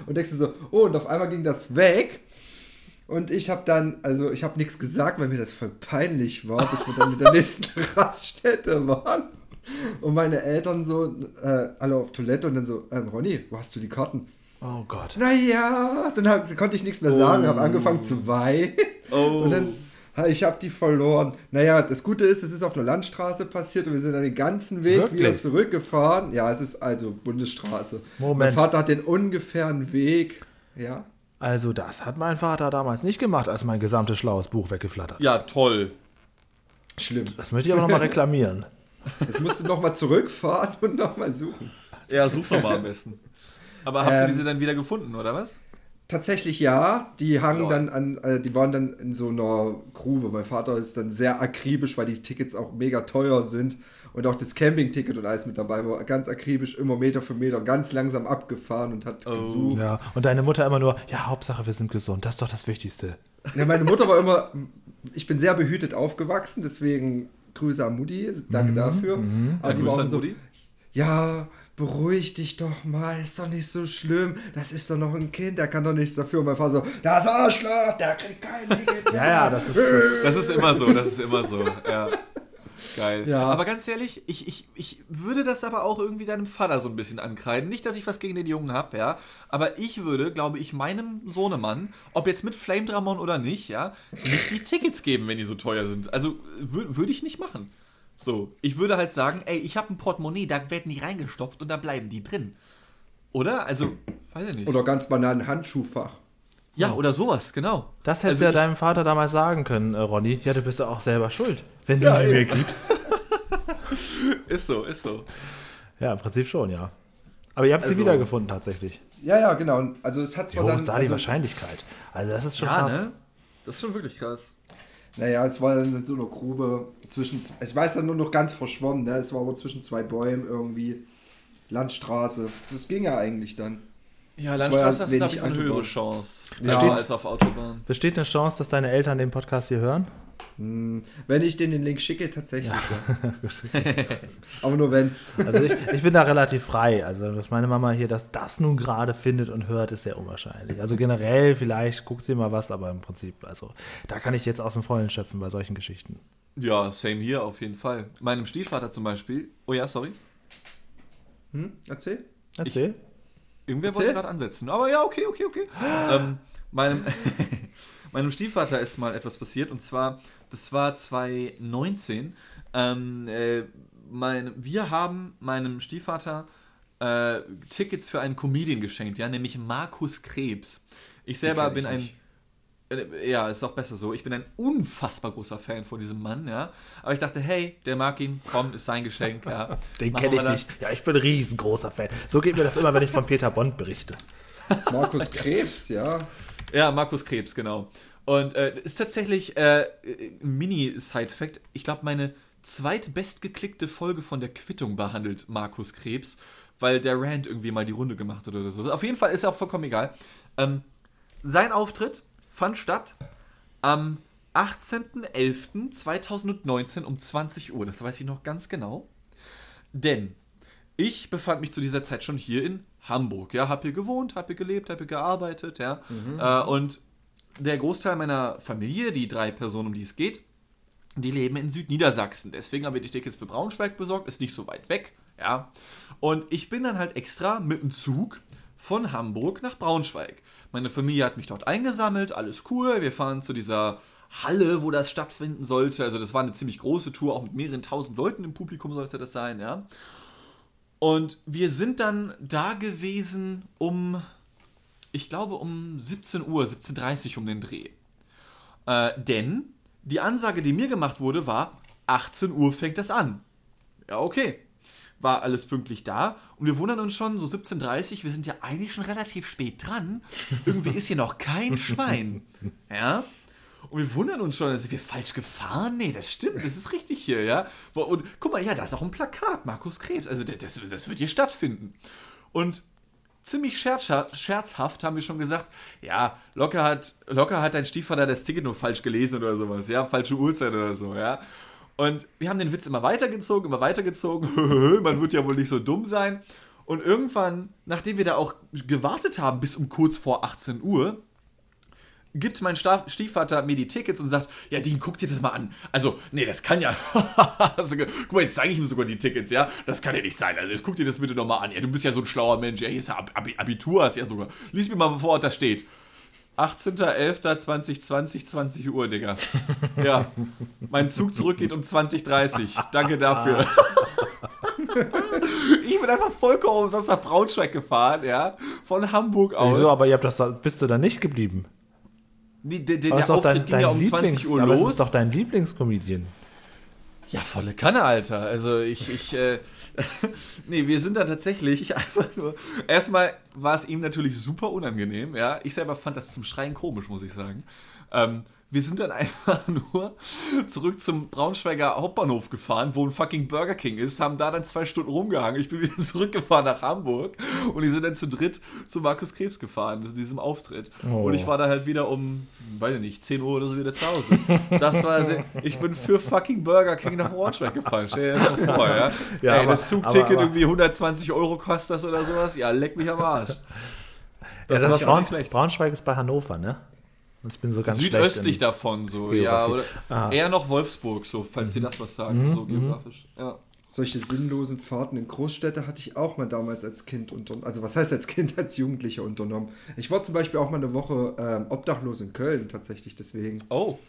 S2: und denkst du so, oh, und auf einmal ging das weg. Und ich habe dann, also ich habe nichts gesagt, weil mir das voll peinlich war, bis wir dann in der nächsten Raststätte waren. Und meine Eltern so, äh, alle auf Toilette und dann so, ähm, Ronny, wo hast du die Karten?
S3: Oh Gott.
S2: Naja, dann hab, konnte ich nichts mehr sagen, habe angefangen zu weinen.
S1: Oh.
S2: Und dann, ich habe die verloren. Naja, das Gute ist, es ist auf einer Landstraße passiert und wir sind dann den ganzen Weg
S3: Wirklich?
S2: wieder zurückgefahren. Ja, es ist also Bundesstraße.
S3: Moment.
S2: Mein Vater hat den ungefähren Weg. Ja.
S3: Also das hat mein Vater damals nicht gemacht, als mein gesamtes schlaues Buch weggeflattert
S1: Ja,
S3: ist.
S1: toll.
S2: Schlimm.
S3: Das möchte ich aber nochmal reklamieren.
S2: Jetzt musst du nochmal zurückfahren und nochmal suchen.
S1: Ja, such doch mal am besten. Aber habt ihr
S2: Ähm,
S1: diese dann wieder gefunden, oder was?
S2: Tatsächlich ja, die hangen
S1: Lol.
S2: dann an, äh, die waren dann in so einer Grube. Mein Vater ist dann sehr akribisch, weil die Tickets auch mega teuer sind und auch das Campingticket und alles mit dabei war. Ganz akribisch, immer Meter für Meter, ganz langsam abgefahren und hat
S1: Oh.
S2: gesucht.
S3: Ja, und deine Mutter immer nur, ja, Hauptsache wir sind gesund, das ist doch das Wichtigste.
S2: Ja, meine Mutter war immer, ich bin sehr behütet aufgewachsen, deswegen Grüße an Mutti, danke dafür. Aber
S1: Ja,
S2: die
S1: Grüße
S2: war
S1: an
S2: immer so,
S1: Mutti.
S2: ja, beruhig dich doch mal, ist doch nicht so schlimm, das ist doch noch ein Kind, der kann doch nichts dafür. Und mein Vater so, das Arschloch, der kriegt kein Ticket mehr.
S3: Ja, ja, das ist, das,
S1: Das ist immer so, das ist immer so, ja. Geil.
S2: Ja.
S1: Aber ganz ehrlich, ich, ich, ich würde das aber auch irgendwie deinem Vater so ein bisschen ankreiden. Nicht, dass ich was gegen den Jungen habe, ja. Aber ich würde, glaube ich, meinem Sohnemann, ob jetzt mit Flame Dramon oder nicht, ja, nicht die Tickets geben, wenn die so teuer sind. Also wür- würde ich nicht machen. So, ich würde halt sagen, ey, ich habe ein Portemonnaie, da werden die reingestopft und da bleiben die drin. Oder? Also, weiß ich nicht.
S2: Oder ganz banal ein Handschuhfach.
S1: Ja, oder sowas, genau.
S3: Das hättest
S1: Also
S3: du ja deinem Vater damals sagen können, äh, Ronny. Ja, du bist ja auch selber schuld, wenn du
S1: Ja,
S3: mir
S1: eben.
S3: gibst.
S1: Ist so, ist so.
S3: Ja, im Prinzip schon, ja. Aber ihr habt sie
S1: Also-
S3: wiedergefunden tatsächlich.
S2: Ja, ja, genau. Also es hat
S3: Wie
S2: zwar
S3: hoch
S2: dann.
S3: ist da die
S2: also,
S3: Wahrscheinlichkeit? Also das ist schon
S1: Ja,
S3: krass.
S1: ne? Das ist schon wirklich krass.
S2: naja, es war dann in so einer Grube zwischen. Ich weiß dann nur noch ganz verschwommen, ne? Es war aber zwischen zwei Bäumen irgendwie. Landstraße. Das ging ja eigentlich dann.
S1: Ja, Landstraße hast du, glaube ich, eine höhere. Chance
S2: Ja.
S1: ja. als auf Autobahn.
S3: Besteht eine Chance, dass deine Eltern den Podcast hier hören?
S2: Wenn ich denen den Link schicke, tatsächlich. Ja. aber nur wenn.
S3: Also ich, ich bin da relativ frei. Also dass meine Mama hier das, das nun gerade findet und hört, ist sehr unwahrscheinlich. Also generell vielleicht guckt sie mal was, aber im Prinzip, also da kann ich jetzt aus dem Vollen schöpfen bei solchen Geschichten.
S1: Ja, same hier auf jeden Fall. Meinem Stiefvater zum Beispiel. Oh ja, sorry.
S2: Hm? Erzähl.
S3: Erzähl.
S1: Irgendwer
S2: Erzähl.
S1: wollte gerade ansetzen. Aber ja, okay, okay, okay. ähm, meinem, meinem Stiefvater ist mal etwas passiert und zwar, das war 2019. Ähm, äh, mein, wir haben meinem Stiefvater äh, Tickets für einen Comedian geschenkt, ja, nämlich Markus Krebs. Ich selber
S2: ich
S1: bin ein.
S2: nicht.
S1: Äh, Ja, ist auch besser so. Ich bin ein unfassbar großer Fan von diesem Mann, ja. Aber ich dachte, hey, der mag ihn, komm, ist sein Geschenk, ja.
S3: Den kenne ich nicht. Ja, ich bin ein riesengroßer Fan. So geht mir das immer, wenn ich von Peter Bond berichte.
S2: Markus Krebs, ja.
S1: Ja, Markus Krebs, genau. Und äh, ist tatsächlich äh, ein Mini-Side-Fact. Ich glaube, meine zweitbestgeklickte Folge von der Quittung behandelt Markus Krebs, weil der Rand irgendwie mal die Runde gemacht hat oder so. Auf jeden Fall ist er auch vollkommen egal. Ähm, sein Auftritt fand statt am 18.11.2019 um 20 Uhr. Das weiß ich noch ganz genau. Denn ich befand mich zu dieser Zeit schon hier in Hamburg. Ja, habe hier gewohnt, habe hier gelebt, habe hier gearbeitet. Ja. Äh, und der Großteil meiner Familie, die drei Personen, um die es geht, die leben in Südniedersachsen. Deswegen habe ich die Tickets für Braunschweig besorgt, ist nicht so weit weg. Ja. Und ich bin dann halt extra mit dem Zug von Hamburg nach Braunschweig. Meine Familie hat mich dort eingesammelt, alles cool. Wir fahren zu dieser Halle, wo das stattfinden sollte. Also das war eine ziemlich große Tour, auch mit mehreren tausend Leuten im Publikum sollte das sein, ja. Und wir sind dann da gewesen um, ich glaube um 17 Uhr, 17.30 Uhr um den Dreh. Äh, denn die Ansage, die mir gemacht wurde, war, 18 Uhr fängt das an. Ja, okay. War alles pünktlich da und wir wundern uns schon, so 17.30 Uhr, wir sind ja eigentlich schon relativ spät dran. Irgendwie ist hier noch kein Schwein. Ja? Und wir wundern uns schon, sind wir falsch gefahren? Nee, das stimmt, das ist richtig hier, ja. Und guck mal, ja, da ist auch ein Plakat, Markus Krebs. Also das, das wird hier stattfinden. Und ziemlich scherzha scherzhaft haben wir schon gesagt, ja, locker hat, locker hat dein Stiefvater das Ticket nur falsch gelesen oder sowas, ja, falsche Uhrzeit oder so, ja. Und wir haben den Witz immer weitergezogen, immer weitergezogen. Man wird ja wohl nicht so dumm sein. Und irgendwann, nachdem wir da auch gewartet haben bis um kurz vor 18 Uhr, gibt mein Stiefvater mir die Tickets und sagt, ja, Dean, guck dir das mal an. Also, nee, das kann ja. Guck mal, jetzt zeige ich ihm sogar die Tickets, ja. Das kann ja nicht sein. Also, jetzt guck dir das bitte nochmal an. Ja, du bist ja so ein schlauer Mensch. Ja, hier ist ja Ab Abitur, hast ja sogar. Lies mir mal vor, was da steht. 18.11.2020, 20 Uhr, Digga. Ja, mein Zug zurück geht um 20.30 Danke dafür. ich bin einfach vollkommen umsonst nach Braunschweig gefahren, ja. Von Hamburg aus.
S3: Wieso, aber ihr habt das, da- bist du da nicht geblieben?
S1: Nee, der, der,
S3: Aber
S1: der
S3: ist doch
S1: Auftritt
S3: dein,
S1: ging
S3: dein
S1: ja um
S3: Lieblings,
S1: 20 Uhr los.
S3: ist doch dein Lieblingscomedian.
S1: ja, volle Kanne, Alter. Also ich, ich, äh, nee, wir sind da tatsächlich einfach nur. Erstmal war es ihm natürlich super unangenehm, ja. Ich selber fand das zum Schreien komisch, muss ich sagen. Ähm, wir sind dann einfach nur zurück zum Braunschweiger Hauptbahnhof gefahren, wo ein fucking Burger King ist, haben da dann zwei Stunden rumgehangen. Ich bin wieder zurückgefahren nach Hamburg und die sind dann zu dritt zu Markus Krebs gefahren, zu diesem Auftritt.
S3: Oh.
S1: Und ich war da halt wieder um, weiß ich nicht, 10 Uhr oder so wieder zu Hause. Das war sehr, ich bin für fucking Burger King nach Braunschweig gefahren. Stell dir das mal vor, ja.
S3: Ja,
S1: Ey,
S3: aber-
S1: das Zugticket
S3: aber- aber-
S1: irgendwie 120 Euro kostet das oder sowas. Ja, leck mich am Arsch.
S3: Das
S1: war
S3: ja,
S1: schon
S3: Braun,
S1: nicht schlecht.
S3: Braunschweig ist bei Hannover, ne? Ich bin so ganz
S1: Südöstlich davon, so,
S3: Geografie.
S1: ja. Oder
S3: Ah.
S1: Eher noch Wolfsburg, so, falls dir das was sagt, so geografisch. Ja.
S2: Solche sinnlosen Fahrten in Großstädte hatte ich auch mal damals als Kind unternommen. Also was heißt als Kind, als Jugendlicher unternommen? Ich war zum Beispiel auch mal eine Woche ähm, obdachlos in Köln tatsächlich, deswegen.
S1: Oh,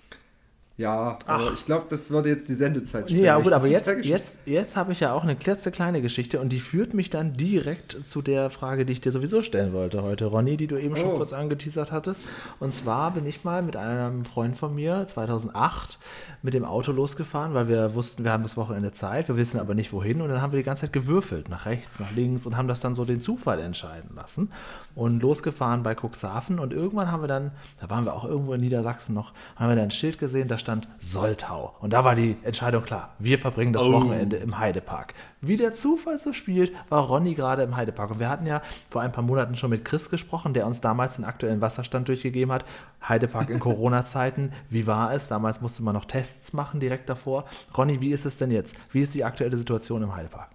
S2: Ja, aber ich glaube, das würde jetzt die Sendezeit
S3: Ja,
S2: sprengen.
S3: gut, aber jetzt, jetzt, jetzt habe ich ja auch eine klitzekleine Geschichte und die führt mich dann direkt zu der Frage, die ich dir sowieso stellen wollte heute, Ronny, die du eben schon
S2: Oh.
S3: kurz angeteasert hattest. Und zwar bin ich mal mit einem Freund von mir 2008 mit dem Auto losgefahren, weil wir wussten, wir haben das Wochenende Zeit, wir wissen aber nicht wohin und dann haben wir die ganze Zeit gewürfelt, nach rechts, nach links und haben das dann so den Zufall entscheiden lassen und losgefahren bei Cuxhaven und irgendwann haben wir dann, da waren wir auch irgendwo in Niedersachsen noch, haben wir dann ein Schild gesehen, da stand Soltau und da war die Entscheidung klar, wir verbringen das
S1: Oh.
S3: Wochenende im Heidepark. Wie der Zufall so spielt, war Ronny gerade im Heidepark und wir hatten ja vor ein paar Monaten schon mit Chris gesprochen, der uns damals den aktuellen Wasserstand durchgegeben hat. Heidepark in Corona-Zeiten, wie war es? Damals musste man noch Tests machen direkt davor. Ronny, wie ist es denn jetzt? Wie ist die aktuelle Situation im Heidepark?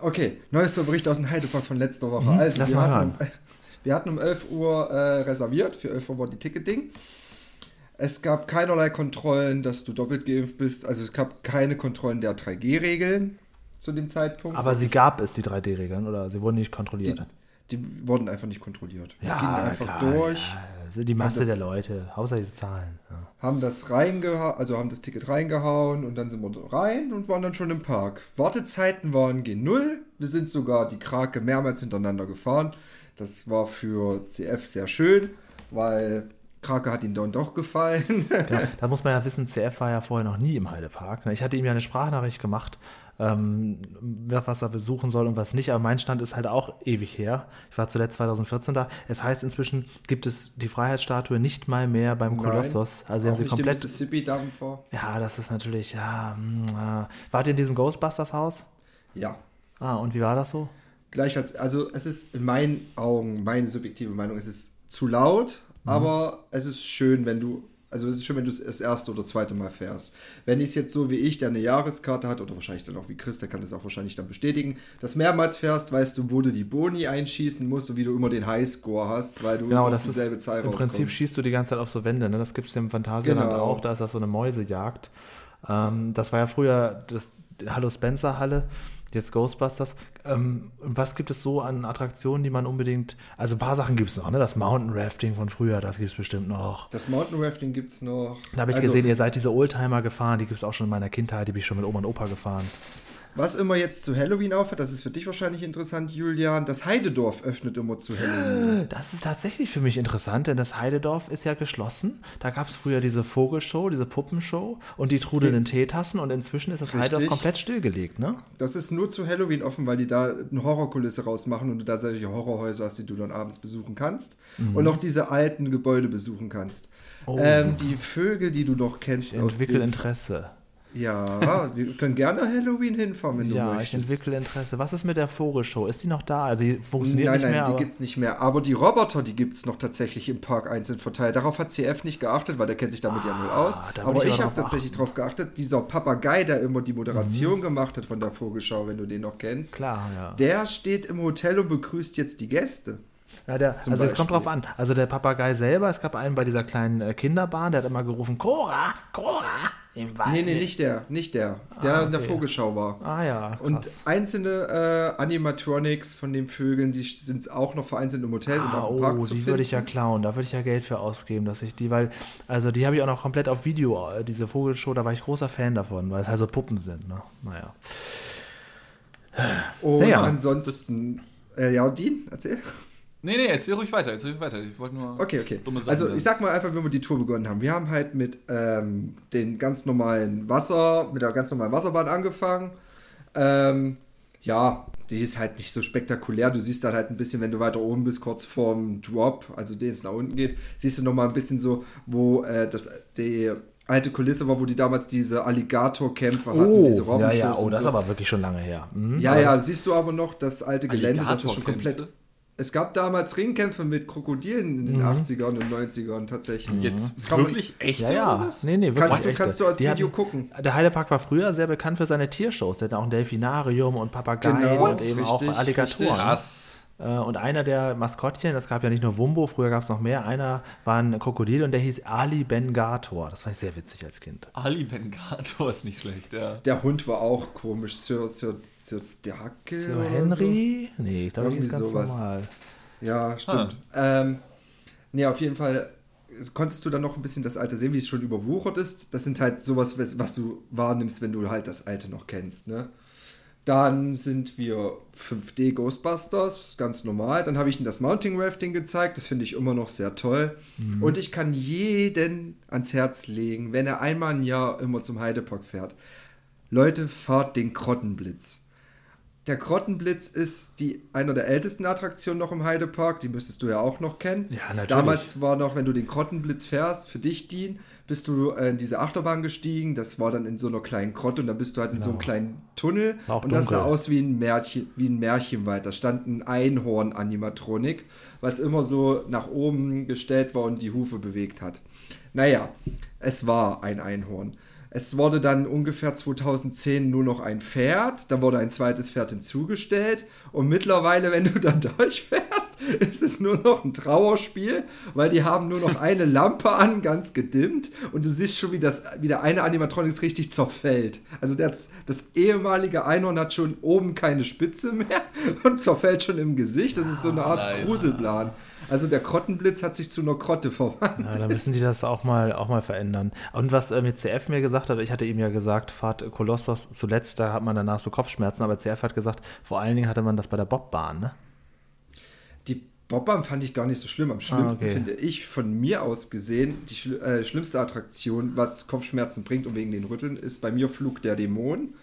S2: Okay, neuester Bericht aus dem Heidepark von letzter Woche. also,
S3: Mhm, lass
S2: wir,
S3: mal
S2: hatten um, wir hatten um 11 Uhr äh, reserviert, für 11 Uhr war die Ticketing. Es gab keinerlei Kontrollen, dass du doppelt geimpft bist. Also es gab keine Kontrollen der 3G-Regeln zu dem Zeitpunkt.
S3: Aber sie gab es, die 3D-Regeln, oder sie wurden nicht
S2: die,
S3: kontrolliert?
S2: die wurden einfach nicht kontrolliert. Die
S3: ja,
S2: gingen einfach
S3: klar,
S2: durch,
S3: Ja, sind die Masse
S2: das-
S3: der Leute, hauptsächlich Zahlen. Ja.
S2: haben das reingehauen, also haben das Ticket reingehauen und dann sind wir rein und waren dann schon im Park. Wartezeiten waren G0. Wir sind sogar die Krake mehrmals hintereinander gefahren. Das war für CF sehr schön, weil Krake hat ihm dann doch gefallen.
S3: Ja, da muss man ja wissen, CF war ja vorher noch nie im Heidepark. ne? Ich hatte ihm ja eine Sprachnachricht gemacht, ähm, was er besuchen soll und was nicht, aber mein Stand ist halt auch ewig her. Ich war zuletzt 2014 da. Es heißt, inzwischen gibt es die Freiheitsstatue nicht mal mehr beim Kolossos. Also haben sie komplett.
S2: Mississippi vor.
S3: Ja, das ist natürlich, ja. mm, äh. Wart ihr in diesem Ghostbusters-Haus?
S2: Ja.
S3: Ah, und wie war das so?
S2: Gleich als, also es ist in meinen Augen, meine subjektive Meinung, es ist zu laut,
S3: Mhm.
S2: aber es ist schön, wenn du, also es ist schön, wenn du es das erste oder zweite Mal fährst. Wenn ich es jetzt so wie ich, der eine Jahreskarte hat, oder wahrscheinlich dann auch wie Chris, der kann das auch wahrscheinlich dann bestätigen, das mehrmals fährst, weißt du, wo du die Boni einschießen musst und wie du immer den Highscore hast, weil du
S3: Genau,
S2: immer
S3: das
S2: auf
S3: ist
S2: dieselbe Zahl
S3: im Prinzip
S2: rauskommst.
S3: schießt du die ganze Zeit auf so Wände. Ne? Das gibt es im Phantasialand
S2: Genau.
S3: auch. Da ist das so eine Mäusejagd. Ähm, das war ja früher das Hallo Spencer Halle, jetzt Ghostbusters. Ähm, was gibt es so an Attraktionen, die man unbedingt. Also ein paar Sachen gibt es noch, ne? Das Mountain Rafting von früher, das gibt es bestimmt noch.
S2: Das Mountain Rafting gibt es noch.
S3: Da habe ich
S2: Also,
S3: gesehen, ihr seid diese Oldtimer gefahren, die gibt es auch schon in meiner Kindheit, die bin ich schon mit Oma und Opa gefahren.
S2: Was immer jetzt zu Halloween aufhört, das ist für dich wahrscheinlich interessant, Julian. Das Heidedorf öffnet immer zu Halloween.
S3: Das ist tatsächlich für mich interessant, denn das Heidedorf ist ja geschlossen. Da gab es früher diese Vogelshow, diese Puppenshow und die trudelnden Teetassen und inzwischen ist das
S2: Richtig.
S3: Heidedorf komplett stillgelegt, ne?
S2: Das ist nur zu Halloween offen, weil die da eine Horrorkulisse rausmachen und du da solche Horrorhäuser hast, die du dann abends besuchen kannst. Und auch diese alten Gebäude besuchen kannst.
S3: Mhm. Oh.
S2: Ähm, die Vögel, die du noch kennst
S3: Ich
S2: dem,
S3: Interesse.
S2: Ja, wir können gerne Halloween hinfahren, wenn
S3: Ja,
S2: du
S3: ich
S2: möchtest.
S3: entwickle Interesse. Was ist mit der Vogelshow? Ist die noch da? Also die funktioniert
S2: Nein,
S3: nicht
S2: nein,
S3: mehr,
S2: die
S3: aber
S2: gibt's nicht mehr. Aber die Roboter, die gibt's noch tatsächlich im Park einzeln verteilt. Darauf hat CF nicht geachtet, weil der kennt sich damit ja null aus.
S3: Ah, würd
S2: Aber
S3: ich
S2: ich, habe tatsächlich darauf geachtet. Dieser Papagei, der immer die Moderation gemacht hat von der Vogelschau, wenn du den noch kennst.
S3: Mhm. klar, ja.
S2: Der steht im Hotel und begrüßt jetzt die Gäste.
S3: ja der, also jetzt kommt drauf an. Also der Papagei selber, es gab einen bei dieser kleinen äh, Kinderbahn, der hat immer gerufen, Cora, Cora, im Wald.
S2: Nee, nee, nicht der, nicht der, der in der
S3: okay.
S2: Vogelschau war.
S3: Ah ja, krass.
S2: Und einzelne äh, Animatronics von den Vögeln, die sind auch noch vereinzelt im Hotel und
S3: Ah,
S2: auch im Park
S3: oh,
S2: zu
S3: die
S2: finden.
S3: würde ich ja klauen. Da würde ich ja Geld für ausgeben, dass ich die, weil, also die habe ich auch noch komplett auf Video, äh, diese Vogelshow, da war ich großer Fan davon, weil es halt so Puppen sind, ne? Naja.
S2: Und
S3: Naja,
S2: ansonsten, äh, ja, Dean, erzähl.
S1: Nee, nee, erzähl ruhig weiter, erzähl ruhig weiter. Ich wollte nur.
S2: Okay, okay.
S1: Dumme Sachen
S2: Also
S1: sagen.
S2: ich sag mal einfach, wenn wir die Tour begonnen haben. Wir haben halt mit ähm, den ganz normalen Wasser, mit der ganz normalen Wasserbahn angefangen. Ähm, ja, die ist halt nicht so spektakulär. Du siehst dann halt ein bisschen, wenn du weiter oben bist, kurz vorm Drop, also den es nach unten geht, siehst du nochmal ein bisschen so, wo äh, das die alte Kulisse war, wo die damals diese Alligatorkämpfe hatten, diese
S3: Oh, ja,
S2: Robbenshows
S3: ja, oh,
S2: und
S3: das ist
S2: so.
S3: aber wirklich schon lange her. Mhm,
S2: Ja,
S3: aber
S2: ja, siehst du aber noch das alte Gelände, das ist schon
S1: Alligatorkämpfe?
S2: komplett. Es gab damals Ringkämpfe mit Krokodilen in den 80ern und 90ern tatsächlich.
S1: Jetzt
S2: Das kann man-
S1: wirklich echt
S3: Ja, ja.
S1: oder was?
S3: Nee, nee, wirklich.
S2: Kannst
S3: echte.
S2: kannst du als
S3: Die
S2: Video
S3: hatten-
S2: gucken.
S3: Der Heidepark war früher sehr bekannt für seine Tiershows. Der hatte auch ein Delfinarium und Papageien
S2: Genau,
S3: und eben
S2: richtig,
S3: auch Alligatoren.
S2: richtig.
S1: Krass.
S3: Äh, Und einer der Maskottchen, das gab ja nicht nur Wumbo, früher gab es noch mehr, einer war ein Krokodil und der hieß Ali Bengator. Das fand ich sehr witzig als Kind.
S1: Ali Bengato ist nicht schlecht, ja.
S2: Der Hund war auch komisch. Sir, Sir, Sir Stärke.
S3: So
S2: oder
S3: Henry? Nee, ich glaube, das ist
S2: Irgendwie
S3: ganz
S2: sowas.
S3: normal.
S2: So. Ja, stimmt. Ähm, nee, auf jeden Fall konntest du dann noch ein bisschen das Alte sehen, wie es schon überwuchert ist. Das sind halt sowas, was was du wahrnimmst, wenn du halt das Alte noch kennst, ne? Dann sind wir 5D Ghostbusters, ganz normal. Dann habe ich ihnen das Mounting Rafting gezeigt, das finde ich immer noch sehr toll. Und ich kann jeden ans Herz legen, wenn er einmal ein Jahr immer zum Heidepark fährt. Leute, fahrt den Krottenblitz. Der Krottenblitz ist die, einer der ältesten Attraktionen noch im Heidepark. Die müsstest du ja auch noch kennen.
S3: Ja, natürlich.
S2: Damals war noch, wenn du den Krottenblitz fährst, für dich Dien, bist du äh, in diese Achterbahn gestiegen. Das war dann in so einer kleinen Grotte und dann bist du halt in so einem kleinen Tunnel.
S3: Genau. War auch
S2: und das sah
S3: dunkel.
S2: aus wie ein, Märchen, wie ein Märchenwald. Da stand ein Einhorn-Animatronik, was immer so nach oben gestellt war und die Hufe bewegt hat. Naja, es war ein Einhorn. Es wurde dann ungefähr 2010 nur noch ein Pferd, dann wurde ein zweites Pferd hinzugestellt und mittlerweile, wenn du dann durchfährst, ist es nur noch ein Trauerspiel, weil die haben nur noch eine Lampe an, ganz gedimmt und du siehst schon, wie, das, wie der eine Animatronics richtig zerfällt. Also das, das ehemalige Einhorn hat schon oben keine Spitze mehr und zerfällt schon im Gesicht. Das ist so eine Art
S1: nice.
S2: Gruselplan. Also der Krottenblitz hat sich zu einer Krotte verwandelt.
S3: Ja, da müssen die das auch mal, auch mal verändern. Und was äh, mit CF mir gesagt hat, ich hatte ihm ja gesagt, fahrt Kolossos zuletzt, da hat man danach so Kopfschmerzen, aber CF hat gesagt, vor allen Dingen hatte man das bei der Bobbahn, ne?
S2: Die Bobbahn fand ich gar nicht so schlimm. Am schlimmsten
S3: okay.
S2: finde ich von mir aus gesehen, die schli äh, schlimmste Attraktion, was Kopfschmerzen bringt und wegen den Rütteln, ist bei mir Flug der Dämonen.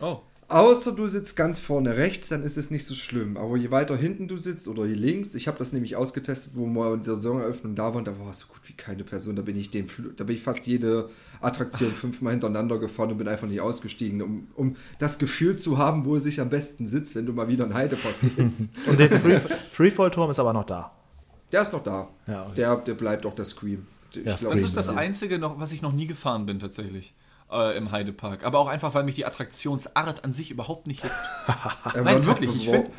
S1: Oh.
S2: Außer du sitzt ganz vorne rechts, dann ist es nicht so schlimm. Aber je weiter hinten du sitzt oder je links, ich habe das nämlich ausgetestet, wo wir in der Saisoneröffnung da waren, da war so gut wie keine Person. Da bin ich Flu da bin ich fast jede Attraktion fünfmal hintereinander gefahren und bin einfach nicht ausgestiegen, um, um das Gefühl zu haben, wo es sich am besten sitzt, wenn du mal wieder in Heidepark bist.
S3: Und der Free Freefall-Turm ist aber noch da.
S2: Der ist noch da.
S3: Ja, okay.
S2: der, der bleibt auch der Scream. Ich
S3: Ja,
S2: glaub,
S1: Das ist das. Einzige, noch, was ich noch nie gefahren bin, tatsächlich. Äh, Im Heidepark. Aber auch einfach, weil mich die Attraktionsart an sich überhaupt nicht. Nein, wirklich. Ich finde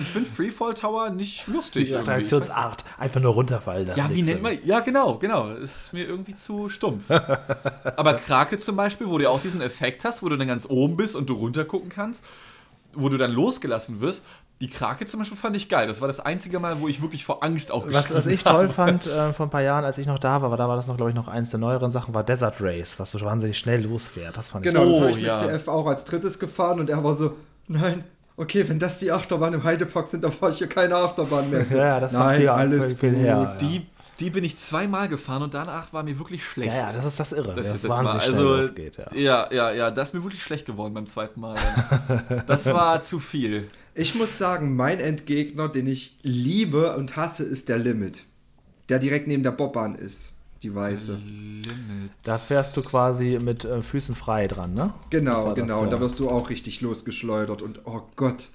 S1: ich find Freefall Tower nicht lustig.
S3: Die. Attraktionsart. Einfach nur runterfallen. Das
S1: Ja, wie nennt man. Ja, genau, genau. Ist mir irgendwie zu stumpf. Aber Krake zum Beispiel, wo du ja auch diesen Effekt hast, wo du dann ganz oben bist und du runtergucken kannst, wo du dann losgelassen wirst. Die Krake zum Beispiel fand ich geil. Das war das einzige Mal, wo ich wirklich vor Angst auch
S3: Was, was ich toll
S1: habe.
S3: fand äh, vor ein paar Jahren, als ich noch da war, war da war das noch, glaube ich, noch eins der neueren Sachen, war Desert Race, was so wahnsinnig schnell losfährt. Das fand ich
S2: Genau, das
S1: Oh,
S2: habe ich mit
S1: ja.
S2: CF auch als drittes gefahren und er war so, nein, okay, wenn das die Achterbahn im Heidepark sind, dann fahre ich hier keine Achterbahn mehr. So,
S3: Ja, ja, das macht
S2: nein,
S3: viel-
S2: alles
S3: viel
S2: gut.
S3: her, ja.
S1: Die, die bin ich zweimal gefahren und danach war mir wirklich schlecht.
S3: Ja, ja, das ist das Irre,
S1: Das
S3: dass
S1: ist
S3: es
S1: jetzt mal,
S3: wahnsinnig schnell
S1: also,
S3: losgeht. Ja.
S1: ja, ja, ja, das ist mir wirklich schlecht geworden beim zweiten Mal. Das war zu viel.
S2: Ich muss sagen, mein Endgegner, den ich liebe und hasse, ist der Limit. Der direkt neben der Bobbahn ist. Die weiße.
S1: Limit.
S3: Da fährst du quasi mit äh, Füßen frei dran, ne?
S2: Genau,
S3: war das,
S2: genau.
S3: ja.
S2: Und da wirst du auch richtig losgeschleudert. Und oh Gott,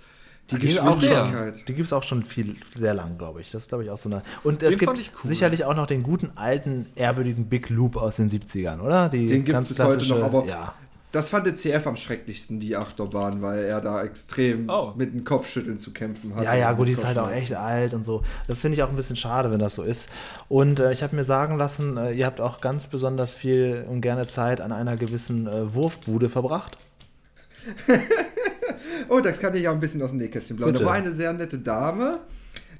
S2: die
S3: gibt
S2: Geschwindigkeit.
S3: schon, die gibt es auch schon viel, sehr lang, glaube ich. Das ist, glaube ich, auch so eine. Und es
S1: Den
S3: gibt
S1: fand ich cool.
S3: sicherlich auch noch den guten alten, ehrwürdigen Big Loop aus den 70ern, oder? Die
S2: Den gibt es bis heute noch, aber
S3: ja.
S2: Das fand der CF am schrecklichsten, die Achterbahn, weil er da extrem
S1: Oh.
S2: mit dem Kopfschütteln zu kämpfen hat.
S3: Ja, ja, gut, die ist halt auch echt alt und so. Das finde ich auch ein bisschen schade, wenn das so ist. Und äh, ich habe mir sagen lassen, äh, ihr habt auch ganz besonders viel und gerne Zeit an einer gewissen äh, Wurfbude verbracht.
S2: Oh, das kann ich auch ein bisschen aus dem Nähkästchen blauen.
S3: Bitte.
S2: Da war eine sehr nette Dame,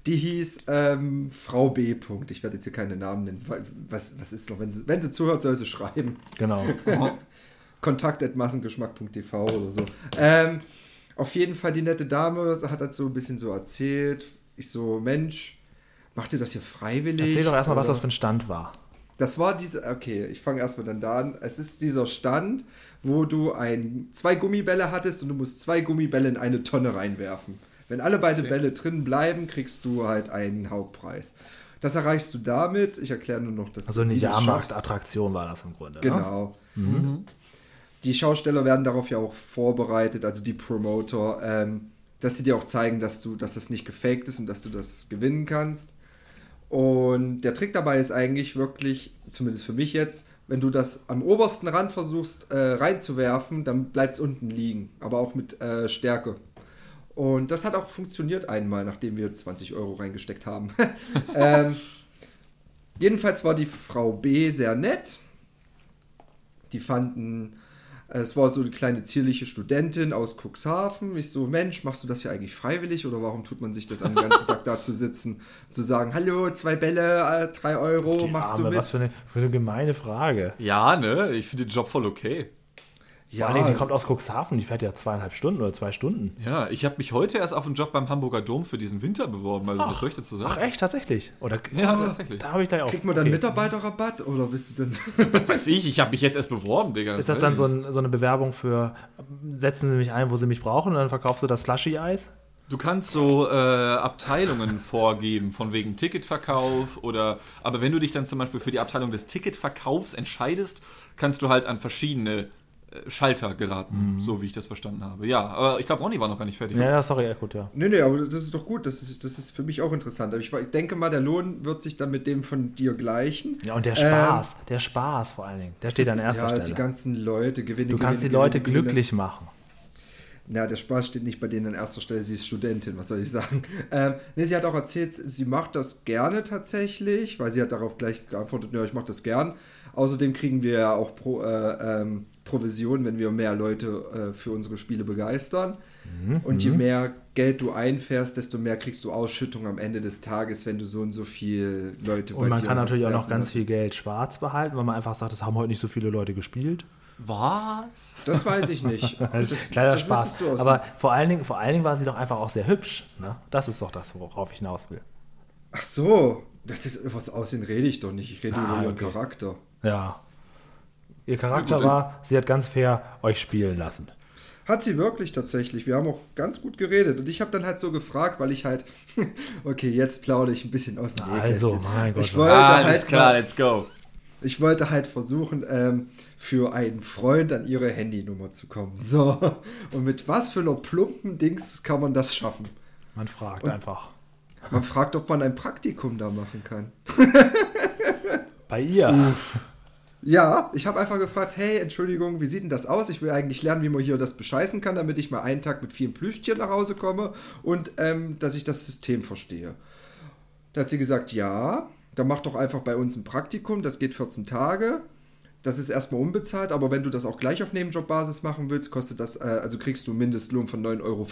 S2: die hieß ähm, Frau B. Punkt. Ich werde jetzt hier keine Namen nennen. weil- Was, was ist noch? Wenn sie, wenn sie zuhört, soll sie schreiben.
S3: Genau.
S2: kontakt.massengeschmack.tv oder so. Ähm, auf jeden Fall die nette Dame hat das so ein bisschen so erzählt. Ich so, Mensch, macht ihr das hier freiwillig?
S3: Erzähl doch erstmal, was das für ein Stand war.
S2: Das war diese, okay, ich fange erstmal dann da an. Es ist dieser Stand, wo du ein, zwei Gummibälle hattest und du musst zwei Gummibälle in eine Tonne reinwerfen. Wenn alle beide Bälle drin bleiben, kriegst du halt einen Hauptpreis. Das erreichst du damit, ich erkläre nur noch das.
S3: Also
S2: du schaffst.
S3: Jahrmarktattraktion war das im Grunde. Ne?
S2: Genau. Die Schausteller werden darauf ja auch vorbereitet, also die Promoter, ähm, dass sie dir auch zeigen, dass du, dass das nicht gefaked ist und dass du das gewinnen kannst. Und der Trick dabei ist eigentlich wirklich, zumindest für mich jetzt, wenn du das am obersten Rand versuchst äh, reinzuwerfen, dann bleibt es unten liegen, aber auch mit äh, Stärke. Und das hat auch funktioniert einmal, nachdem wir 20 Euro reingesteckt haben. ähm, jedenfalls war die Frau B sehr nett. Die fanden, es war so eine kleine zierliche Studentin aus Cuxhaven. Ich so, Mensch, machst du das ja eigentlich freiwillig oder warum tut man sich das an den ganzen Tag da zu sitzen, zu sagen, hallo, zwei Bälle, äh, drei Euro,
S3: Die
S2: machst
S3: Arme,
S2: du mit?
S3: was für eine, für eine gemeine Frage.
S1: Ja, ne? Ich finde den Job voll okay.
S3: Vor allen Dingen, die kommt aus Cuxhaven, die fährt ja zweieinhalb Stunden oder zwei Stunden.
S1: Ja, ich habe mich heute erst auf einen Job beim Hamburger Dom für diesen Winter beworben. Also, was soll ich dazu sagen?
S3: Ach echt, tatsächlich? Oder,
S1: Ja, tatsächlich.
S3: Da habe ich gleich auch.
S2: Kriegt man dann
S3: okay.
S2: Mitarbeiterrabatt oder bist du denn?
S1: Was weiß ich, ich habe mich jetzt erst beworben, Digga.
S3: Ist das dann so, ein, so eine Bewerbung für, setzen Sie mich ein, wo Sie mich brauchen und dann verkaufst du das Slushy-Eis?
S1: Du kannst so äh, Abteilungen vorgeben, von wegen Ticketverkauf oder. Aber wenn du dich dann zum Beispiel für die Abteilung des Ticketverkaufs entscheidest, kannst du halt an verschiedene Schalter geraten, so wie ich das verstanden habe. Ja, aber ich glaube, Ronny war noch gar nicht fertig.
S3: Ja, ja, sorry, ja, gut, ja.
S2: Nee, nee, aber das ist doch gut. Das ist, das ist für mich auch interessant. Ich, ich denke mal, der Lohn wird sich dann mit dem von dir gleichen.
S3: Ja, und der Spaß, der Spaß vor allen Dingen, der steht an erster
S2: Ähm, ja,
S3: Stelle.
S2: die ganzen Leute gewinnen.
S3: du kannst die Leute glücklich machen.
S2: Ja, der Spaß steht nicht bei denen an erster Stelle. Sie ist Studentin, was soll ich sagen? Ähm, nee, sie hat auch erzählt, sie macht das gerne tatsächlich, weil sie hat darauf gleich geantwortet, ja, ich mache das gern. Außerdem kriegen wir ja auch Pro, äh, ähm, Provision, wenn wir mehr Leute äh, für unsere Spiele begeistern.
S3: Mhm,
S2: Und je mehr Geld du einfährst, desto mehr kriegst du Ausschüttung am Ende des Tages, wenn du so und so viele Leute
S3: Und man
S2: dir
S3: kann
S2: was
S3: natürlich auch noch ganz viel Geld schwarz behalten, weil man einfach sagt, es haben heute nicht so viele Leute gespielt.
S1: Was?
S2: Das weiß ich nicht. Das,
S3: Kleiner
S2: das
S3: Spaß. Aber vor allen, Dingen, vor allen Dingen war sie doch einfach auch sehr hübsch. Ne? Das ist doch das, worauf ich hinaus will.
S2: Ach so, das ist, das Aussehen rede ich doch nicht. Ich rede
S3: Ah,
S2: über ihren
S3: okay.
S2: Charakter.
S3: Ja. Ihr Charakter war, sie hat ganz fair euch spielen lassen.
S2: Hat sie wirklich tatsächlich. Wir haben auch ganz gut geredet. Und ich habe dann halt so gefragt, weil ich halt, okay, jetzt plaudere ich ein bisschen aus dem
S3: Also,
S2: Nähkästchen.
S3: mein Gott,
S2: Ich wollte,
S1: Alles
S2: halt
S1: klar,
S2: mal,
S1: let's go.
S2: ich wollte halt versuchen, ähm, für einen Freund an ihre Handynummer zu kommen. So. Und mit was für einer plumpen Dings kann man das schaffen?
S3: Man fragt einfach.
S2: Man fragt, ob man ein Praktikum da machen kann.
S3: Bei ihr.
S2: Ja, ich habe einfach gefragt, hey, Entschuldigung, wie sieht denn das aus? Ich will eigentlich lernen, wie man hier das bescheißen kann, damit ich mal einen Tag mit vielen Plüschtieren nach Hause komme und ähm, dass ich das System verstehe. Da hat sie gesagt, ja, dann mach doch einfach bei uns ein Praktikum, das geht 14 Tage. Das ist erstmal unbezahlt, aber wenn du das auch gleich auf Nebenjobbasis machen willst, kostet das, äh, also kriegst du einen Mindestlohn von 9,65 Euro.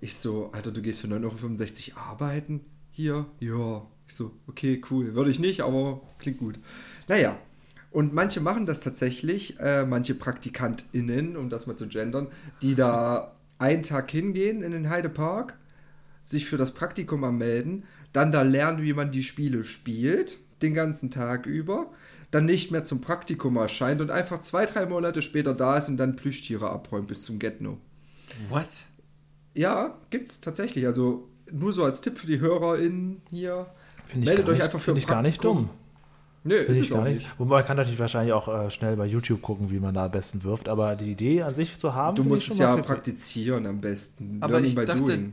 S2: Ich so, Alter, du gehst für 9,65 Euro arbeiten? Hier? Ja. Ich so, okay, cool. Würde ich nicht, aber klingt gut. Naja, und manche machen das tatsächlich, äh, manche PraktikantInnen, um das mal zu gendern, die da einen Tag hingehen in den Heidepark, sich für das Praktikum anmelden, dann da lernen, wie man die Spiele spielt, den ganzen Tag über, dann nicht mehr zum Praktikum erscheint und einfach zwei, drei Monate später da ist und dann Plüschtiere abräumt bis zum Get-No.
S1: What?
S2: Ja, gibt's tatsächlich. Also nur so als Tipp für die HörerInnen hier. Meldet euch
S3: nicht,
S2: einfach für ein
S3: ich gar nicht
S2: Praktikum.
S3: dumm.
S2: Nö,
S3: Finde
S2: ist
S3: ich
S2: es
S3: gar
S2: auch
S3: nicht.
S2: nicht.
S3: Wobei man kann natürlich wahrscheinlich auch äh, schnell bei YouTube gucken, wie man da am besten wirft. Aber die Idee an sich zu haben,
S2: Du musst es ja praktizieren am besten.
S1: Aber
S2: Learning
S1: ich
S2: by
S1: dachte-
S2: doing.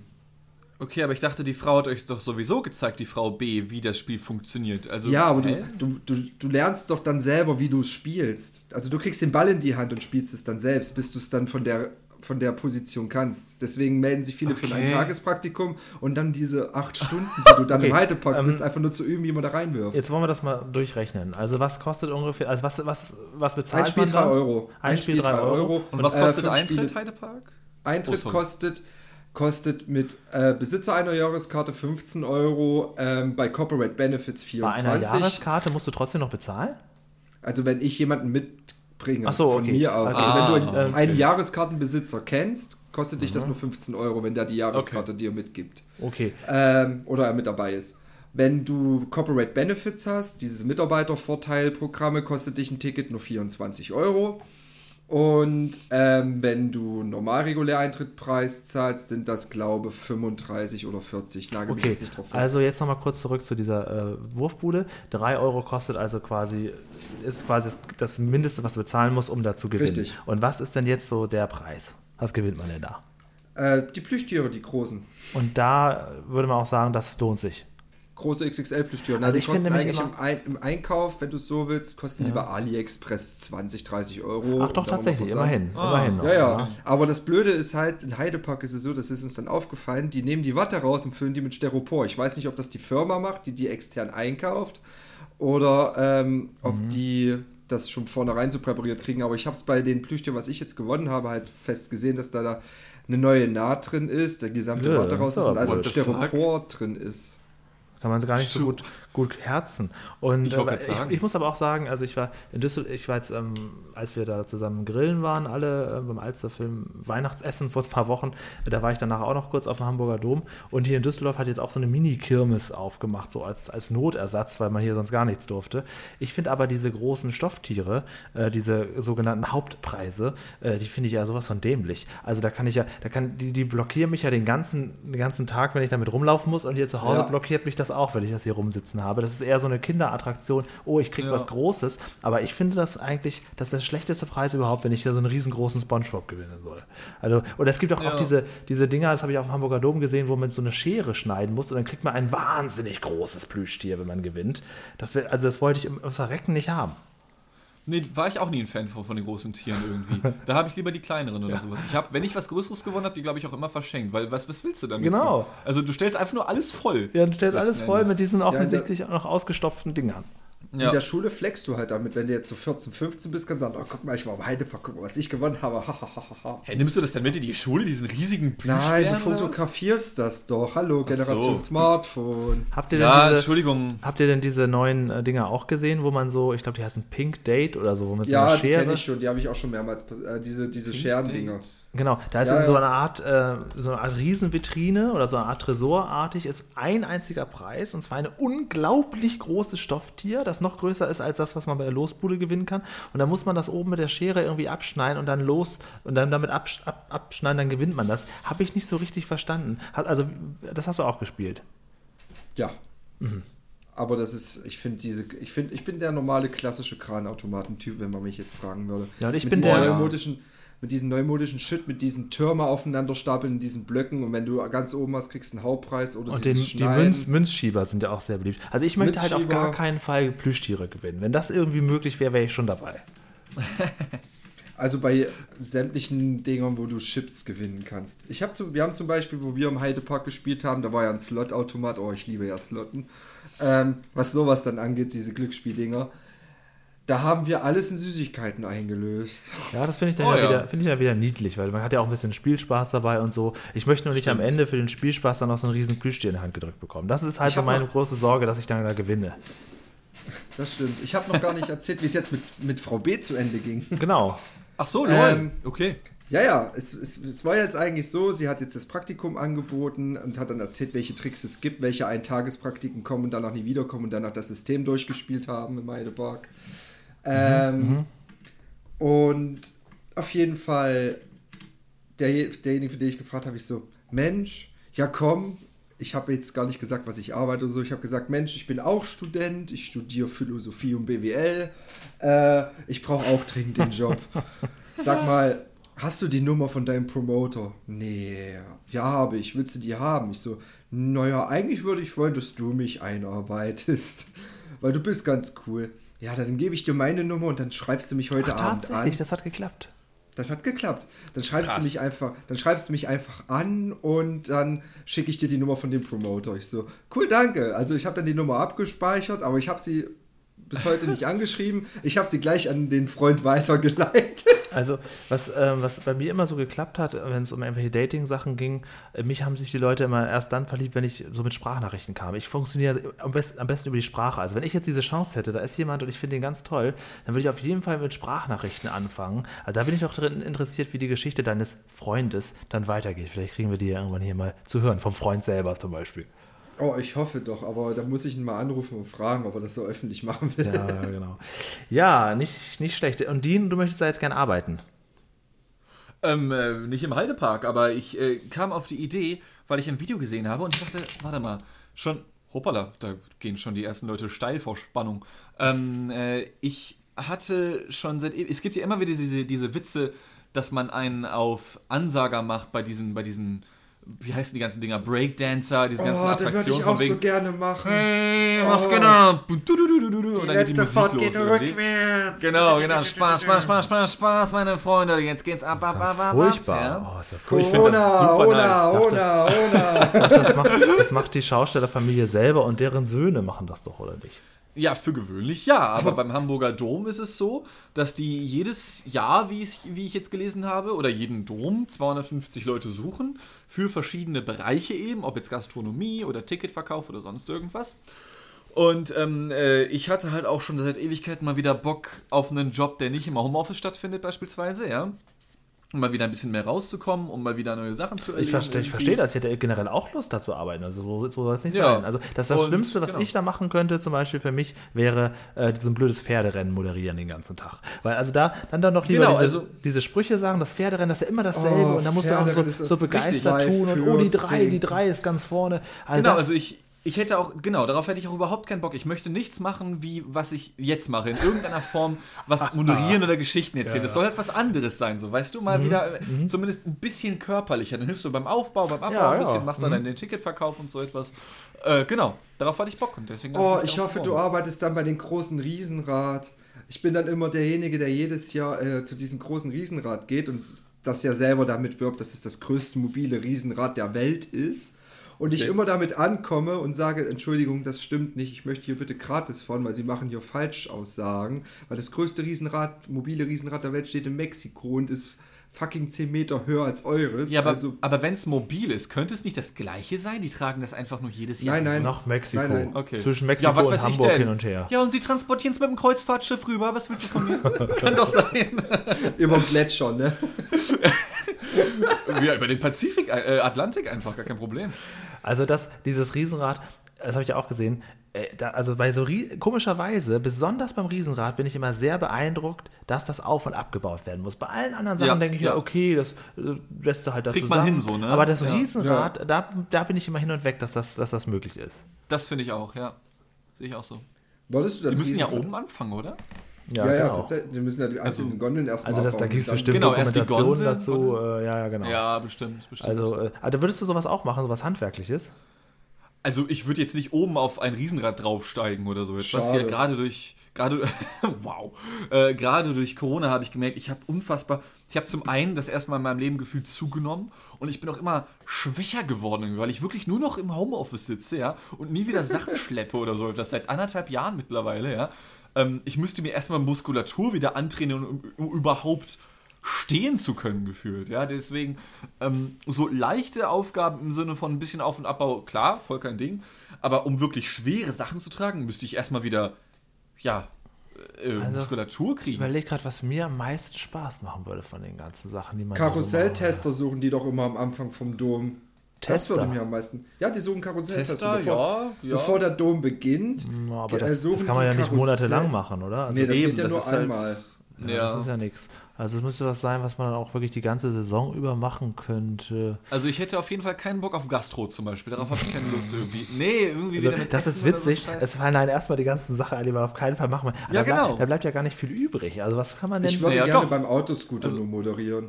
S1: Okay, aber ich dachte, die Frau hat euch doch sowieso gezeigt, die Frau B, wie das Spiel funktioniert. Also,
S2: Ja, aber du, du, du, du lernst doch dann selber, wie du es spielst. Also du kriegst den Ball in die Hand und spielst es dann selbst, bis du es dann von der, von der Position kannst. Deswegen melden sich viele für ein
S1: Okay.
S2: Eintagespraktikum und dann diese acht Stunden, die du dann
S3: Okay,
S2: im Heidepark
S3: ähm,
S2: bist, einfach nur zu üben, wie man da reinwirft.
S3: Jetzt wollen wir das mal durchrechnen. Also was kostet ungefähr, also was, was, was bezahlt
S2: Ein Spiel
S3: man
S2: 3
S3: dann?
S2: Euro.
S3: Ein Spiel 3 Euro.
S1: Und was
S2: äh,
S1: kostet
S2: fünf
S1: Eintritt, Heidepark?
S2: Eintritt
S1: Oh,
S2: kostet, kostet mit äh, Besitzer einer Jahreskarte 15 Euro, ähm, bei Corporate Benefits
S3: Bei
S2: 24.
S3: einer Jahreskarte musst du trotzdem noch bezahlen?
S2: Also wenn ich jemanden mitbringe
S3: Ach so,
S2: von
S3: okay.
S2: mir aus.
S3: Also,
S2: Also wenn du
S1: ah,
S2: einen,
S3: okay.
S2: Jahreskartenbesitzer kennst, kostet dich das nur 15 Euro, wenn der die Jahreskarte dir mitgibt.
S3: Okay.
S2: Ähm, oder er mit dabei ist. Wenn du Corporate Benefits hast, dieses Mitarbeitervorteilprogramme, kostet dich ein Ticket nur 24 Euro. Und ähm, wenn du normal regulär Eintrittpreis zahlst, sind das, glaube ich, 35 oder 40. Nagel mich
S3: Okay,
S2: jetzt nicht drauf fest.
S3: also jetzt nochmal kurz zurück zu dieser äh, Wurfbude. 3 Euro kostet also quasi, ist quasi das, das Mindeste, was du bezahlen musst, um da zu gewinnen.
S2: Richtig.
S3: Und was ist denn jetzt so der Preis? Was gewinnt man denn da?
S2: äh, die Plüschtiere, die großen.
S3: Und da würde man auch sagen, das lohnt sich.
S2: Große XXL-Plüschtüren.
S3: Also
S2: Also
S3: ich
S2: die kosten
S3: finde
S2: eigentlich im, Ein im Einkauf, wenn du es so willst, kosten die bei AliExpress 20, 30 Euro.
S3: Ach doch, tatsächlich,
S2: noch Versand.
S3: immerhin. immerhin noch,
S2: Ja, ja. Aber das Blöde ist halt, in Heidepark ist es so, das ist uns dann aufgefallen, die nehmen die Watte raus und füllen die mit Styropor. Ich weiß nicht, ob das die Firma macht, die die extern einkauft, oder ähm, ob
S3: Mhm.
S2: die das schon vornherein so präpariert kriegen. Aber ich habe es bei den Plüschtieren, was ich jetzt gewonnen habe, halt fest gesehen, dass da, da eine neue Naht drin ist, der gesamte
S3: Ja,
S2: Watte raus
S3: ist
S2: und also Styropor drin ist.
S3: Kann man gar nicht so gut, gut herzen. Und
S1: Ich
S3: äh, ich, ich muss aber auch sagen, also ich war in Düsseldorf, ich war jetzt, ähm, als wir da zusammen grillen waren, alle äh, beim Alsterfilm Weihnachtsessen vor ein paar Wochen, äh, da war ich danach auch noch kurz auf dem Hamburger Dom und hier in Düsseldorf hat jetzt auch so eine Mini-Kirmes aufgemacht, so als, als Notersatz, weil man hier sonst gar nichts durfte. Ich finde aber diese großen Stofftiere, äh, diese sogenannten Hauptpreise, äh, die finde ich ja sowas von dämlich. Also da kann ich ja, da kann, die, die blockieren mich ja den ganzen, den ganzen Tag, wenn ich damit rumlaufen muss und hier zu Hause
S2: Ja.
S3: blockiert mich das auch, wenn ich das hier rumsitzen habe. Das ist eher so eine Kinderattraktion. Oh, ich krieg
S1: Ja.
S3: was Großes. Aber ich finde das eigentlich, das ist der schlechteste Preis überhaupt, wenn ich hier so einen riesengroßen Spongebob gewinnen soll. Also, und es gibt auch,
S1: Ja.
S3: auch diese, diese Dinger, das habe ich auf dem Hamburger Dom gesehen, wo man so eine Schere schneiden muss und dann kriegt man ein wahnsinnig großes Plüschtier, wenn man gewinnt. Das wär, also das wollte ich im, im Verrecken nicht haben.
S1: Nee, war ich auch nie ein Fan von, von den großen Tieren irgendwie. Da habe ich lieber die kleineren oder sowas. Ich habe, wenn ich was Größeres gewonnen habe, die glaube ich auch immer verschenkt, weil was, was willst du damit?
S3: Genau.
S1: So? Also du stellst einfach nur alles voll.
S3: Ja, dann stellt alles voll
S1: Endes.
S3: mit diesen
S2: also-
S3: offensichtlich auch noch ausgestopften Dingern.
S2: In
S1: Ja.
S2: der Schule flexst du halt damit, wenn du jetzt so 14, 15 bist, kannst du sagen, oh, guck mal, ich war am Heidepark, guck mal, was ich gewonnen habe.
S1: Hä, nimmst du das dann mit in die Schule, diesen riesigen
S2: Nein, du fotografierst das doch. Hallo,
S1: Ach so.
S2: Generation Smartphone.
S3: Habt ihr denn
S1: Ja,
S3: diese,
S1: Entschuldigung.
S3: Habt ihr denn diese neuen äh, Dinger auch gesehen, wo man so, ich glaube, die heißen Pink Date oder so, mit so
S2: Ja,
S3: einer
S2: die
S3: Schere?
S2: kenne ich schon, die habe ich auch schon mehrmals, äh, diese, diese Scherendinger.
S3: Genau, da ist
S2: Ja,
S3: in so
S2: ja.
S3: einer Art, äh, so eine Art Riesenvitrine oder so eine Art Tresorartig ist ein einziger Preis und zwar ein unglaublich großes Stofftier, das noch größer ist als das, was man bei der Losbude gewinnen kann. Und dann muss man das oben mit der Schere irgendwie abschneiden und dann los und dann damit absch ab, abschneiden, dann gewinnt man das. Habe ich nicht so richtig verstanden. Hat, also, das hast du auch gespielt.
S2: Ja.
S3: Mhm.
S2: Aber das ist, ich finde diese, ich finde, ich bin der normale klassische Kranautomaten-Typ, wenn man mich jetzt fragen würde.
S3: Ja, und ich
S2: mit
S3: bin der-
S2: neumodischen, mit diesen neumodischen Shit, mit diesen Türme aufeinander stapeln in diesen Blöcken und wenn du ganz oben hast, kriegst du einen Hauptpreis oder
S3: Und den, die. Münz, Münzschieber sind ja auch sehr beliebt. Also ich möchte halt auf gar keinen Fall Plüschtiere gewinnen. Wenn das irgendwie möglich wäre, wäre ich schon dabei.
S2: Also bei sämtlichen Dingern, wo du Chips gewinnen kannst. Ich hab zum, wir haben zum Beispiel, wo wir im Heidepark gespielt haben, da war ja ein Slot-Automat. Oh, ich liebe ja Slotten. Ähm, was sowas dann angeht, diese Glücksspieldinger. Da haben wir alles in Süßigkeiten eingelöst.
S3: Ja, das finde ich dann
S1: Oh
S3: ja,
S1: ja.
S3: Wieder, finde ich ja wieder niedlich, weil man hat ja auch ein bisschen Spielspaß dabei und so. Ich möchte nur nicht am Ende für den Spielspaß dann noch so einen riesen Plüschtier in die Hand gedrückt bekommen. Das ist halt
S2: Ich
S3: so meine große Sorge, dass ich dann da gewinne.
S2: Das stimmt. Ich habe noch gar nicht erzählt, wie es jetzt mit, mit Frau B zu Ende ging.
S3: Genau.
S1: Ach so, lol.
S2: Ähm,
S1: okay.
S2: Ja, ja, es, es, es war jetzt eigentlich so, sie hat jetzt das Praktikum angeboten und hat dann erzählt, welche Tricks es gibt, welche Eintagespraktiken kommen und danach nie wiederkommen und danach das System durchgespielt haben im Heidepark. Ähm, Und auf jeden Fall, der, derjenige, für den ich gefragt habe, ich so, Mensch, ja komm, ich habe jetzt gar nicht gesagt, was ich arbeite oder so. Ich habe gesagt, Mensch, ich bin auch Student, ich studiere Philosophie und BWL, äh, ich brauche auch dringend den Job. Sag mal, hast du die Nummer von deinem Promoter? Nee, ja, habe ich. Willst du die haben? Ich so, naja, eigentlich würde ich wollen, dass du mich einarbeitest, weil du bist ganz cool. Ja, dann gebe ich dir meine Nummer und dann schreibst du mich heute
S3: Ach,
S2: Abend
S3: tatsächlich,
S2: an.
S3: das hat geklappt.
S2: Das hat geklappt. Dann schreibst
S1: Krass.
S2: du mich einfach, dann schreibst du mich einfach an und dann schicke ich dir die Nummer von dem Promoter. Ich so, cool, danke. Also ich habe dann die Nummer abgespeichert, aber ich habe sie bis heute nicht angeschrieben. Ich habe sie gleich an den Freund weitergeleitet.
S3: Also, was, ähm, was bei mir immer so geklappt hat, wenn es um irgendwelche Dating-Sachen ging, äh, mich haben sich die Leute immer erst dann verliebt, wenn ich so mit Sprachnachrichten kam. Ich funktioniere am besten, am besten über die Sprache. Also, wenn ich jetzt diese Chance hätte, da ist jemand und ich finde ihn ganz toll, dann würde ich auf jeden Fall mit Sprachnachrichten anfangen. Also, da bin ich auch drin interessiert, wie die Geschichte deines Freundes dann weitergeht. Vielleicht kriegen wir die ja irgendwann hier mal zu hören, vom Freund selber zum Beispiel.
S2: Oh, ich hoffe doch, aber da muss ich ihn mal anrufen und fragen, ob er das so öffentlich machen will.
S3: Ja, genau. Ja, nicht, nicht schlecht. Und Dean, du möchtest da jetzt gern arbeiten.
S1: Ähm, äh, nicht im Heidepark, aber ich äh, kam auf die Idee, weil ich ein Video gesehen habe und ich dachte, warte mal, schon, hoppala, da gehen schon die ersten Leute steil vor Spannung. Ähm, äh, ich hatte schon seit, es gibt ja immer wieder diese, diese Witze, dass man einen auf Ansager macht bei diesen, bei diesen wie heißen die ganzen Dinger? Breakdancer, diese ganzen
S2: Oh, da würde
S1: Attraktionen
S2: ich auch
S1: wegen.
S2: so gerne machen.
S1: Hey, was
S2: Oh.
S1: geht ab? Du, du, du, Und dann geht die Musik
S2: Fahrt
S1: los
S2: geht rückwärts.
S1: Genau, genau. Spaß, Spaß, Spaß, Spaß, Spaß, meine Freunde. Jetzt geht's ab, ab, ab, ab.
S3: Furchtbar.
S1: Ja.
S3: Oh, ist das furchtbar.
S1: Ich find das
S2: Ona,
S1: super
S2: Ona,
S1: nice.
S2: Ona, Ona.
S3: Das macht, das macht die Schaustellerfamilie selber und deren Söhne machen das doch, oder nicht?
S1: Ja, für gewöhnlich ja, aber beim Hamburger Dom ist es so, dass die jedes Jahr, wie ich, wie ich jetzt gelesen habe, oder jeden Dom 250 Leute suchen für verschiedene Bereiche eben, ob jetzt Gastronomie oder Ticketverkauf oder sonst irgendwas. Und ähm, äh, ich hatte halt auch schon seit Ewigkeiten mal wieder Bock auf einen Job, der nicht im Homeoffice stattfindet beispielsweise, ja. Um mal wieder ein bisschen mehr rauszukommen, um mal wieder neue Sachen zu erleben.
S3: Ich, verstehe, ich verstehe das. Ich hätte generell auch Lust, da zu arbeiten. Also so, so soll es nicht
S1: Ja.
S3: sein. Also das, ist das
S1: Und,
S3: Schlimmste, was
S1: genau.
S3: ich da machen könnte, zum Beispiel für mich, wäre äh, so ein blödes Pferderennen moderieren den ganzen Tag. Weil also da dann dann doch lieber
S1: Genau,
S3: diese,
S1: also-
S3: diese Sprüche sagen, das Pferderennen, das ist ja immer dasselbe
S2: Oh,
S3: und da musst du auch so, so begeistert tun und oh, die drei, die drei ist ganz vorne. Also
S1: Genau,
S3: das,
S1: also ich, ich hätte auch, genau, darauf hätte ich auch überhaupt keinen Bock. Ich möchte nichts machen, wie was ich jetzt mache. In irgendeiner Form was moderieren oder Geschichten erzählen. Das soll halt was anderes sein, so, weißt du?
S3: Mhm.
S1: Mal wieder äh, zumindest ein bisschen körperlicher. Dann hilfst du beim Aufbau, beim Abbau
S3: Ja,
S1: ein bisschen,
S3: ja.
S1: machst dann den Ticketverkauf und so etwas. Äh, genau, darauf hatte ich Bock und deswegen
S2: Oh, ich
S1: darauf
S2: hoffe, du arbeitest dann bei den großen Riesenrad. Ich bin dann immer derjenige, der jedes Jahr äh, zu diesem großen Riesenrad geht und das ja selber damit wirbt, dass es das größte mobile Riesenrad der Welt ist. Und ich
S1: Okay.
S2: immer damit ankomme und sage, Entschuldigung, das stimmt nicht, ich möchte hier bitte gratis von, weil sie machen hier Falschaussagen. Weil das größte Riesenrad, mobile Riesenrad der Welt steht in Mexiko und ist fucking 10 Meter höher als eures.
S1: Ja, aber,
S2: also,
S1: aber wenn es mobil ist, könnte es nicht das gleiche sein? Die tragen das einfach nur jedes Jahr.
S2: nein, nein.
S3: nach Mexiko.
S2: Nein, nein.
S1: Okay.
S3: Zwischen Mexiko
S1: was
S3: und
S1: weiß ich
S3: Hamburg
S1: denn?
S3: hin und her.
S1: Ja, und sie transportieren es mit dem Kreuzfahrtschiff rüber. Was willst du von mir? Kann doch sein.
S2: Über den Gletscher, ne?
S1: ja, über den Pazifik, äh, Atlantik einfach, gar kein Problem.
S3: Also das, dieses Riesenrad, das habe ich ja auch gesehen. Äh, da, also bei so komischerweise, besonders beim Riesenrad, bin ich immer sehr beeindruckt, dass das auf und abgebaut werden muss. Bei allen anderen Sachen
S1: Ja,
S3: denke ich
S1: ja.
S3: ja, okay, das äh, lässt du halt das
S1: Kriegt man
S3: zusammen.
S1: hin so, ne?
S3: Aber das
S1: Ja.
S3: Riesenrad, Da, da bin ich immer hin und weg, dass das, dass das möglich ist.
S1: Das finde ich auch, ja. Sehe ich auch so.
S2: Wolltest du das
S1: Die müssen ja
S2: Riesenrad-
S1: oben anfangen, oder?
S2: Ja, ja,
S3: genau.
S2: tatsächlich. Die müssen ja die einzelnen Gondeln erstmal
S3: Also das, da gibt es bestimmt
S1: Genau, erst die
S3: Dokumentationen dazu. Äh, ja, ja, genau.
S1: Ja, bestimmt, bestimmt.
S3: Also, äh, also würdest du sowas auch machen, sowas Handwerkliches?
S1: Also ich würde jetzt nicht oben auf ein Riesenrad draufsteigen oder so etwas.
S2: Schade.
S1: Ja, gerade durch, gerade, wow, äh, gerade durch Corona habe ich gemerkt, ich habe unfassbar, ich habe zum einen das erste Mal in meinem Leben gefühlt zugenommen und ich bin auch immer schwächer geworden, weil ich wirklich nur noch im Homeoffice sitze, ja, und nie wieder Sachen schleppe oder so etwas, seit anderthalb Jahren mittlerweile, ja. Ähm, ich müsste mir erstmal Muskulatur wieder antrainieren, um, um überhaupt stehen zu können, gefühlt. Ja, deswegen ähm, so leichte Aufgaben im Sinne von ein bisschen Auf- und Abbau, klar, voll kein Ding. Aber um wirklich schwere Sachen zu tragen, müsste ich erstmal wieder, ja, äh,
S3: Also,
S1: Muskulatur
S3: Ich
S1: kriegen.
S3: überlege gerade, was mir am meisten Spaß machen würde von den ganzen Sachen, die man da so
S2: Karusselltester suchen die doch immer am Anfang vom Dom. Das
S3: Tester?
S2: würde mir am meisten. Ja, die suchen Karusselltester.
S1: Tester,
S2: bevor,
S1: ja, ja.
S2: bevor der Dom beginnt.
S3: Ja, aber
S2: äh,
S3: das,
S2: suchen
S3: das kann man ja nicht
S2: Karussell-
S3: monatelang machen, oder? Also
S2: Nee, das
S1: Eben,
S2: geht ja
S1: das
S2: nur
S1: ist halt-
S2: einmal.
S3: Ja,
S1: Ja.
S3: Das ist ja nichts. Also es müsste was sein, was man dann auch wirklich die ganze Saison über machen könnte.
S1: Also ich hätte auf jeden Fall keinen Bock auf Gastro zum Beispiel. Darauf habe ich keine Lust irgendwie. Nee, irgendwie
S3: Also,
S1: wieder mit
S3: das
S1: Essen
S3: ist
S1: so
S3: witzig.
S1: Scheiß.
S3: es fallen einem erstmal die ganzen Sachen ein, die man auf keinen Fall machen will. Aber
S1: Ja,
S3: da, bleib-
S1: genau.
S3: da bleibt ja gar nicht viel übrig. Also was kann man denn...
S2: Ich würde
S1: Ja,
S2: gerne
S1: doch.
S2: beim Autoscooter
S1: Also-
S2: nur moderieren.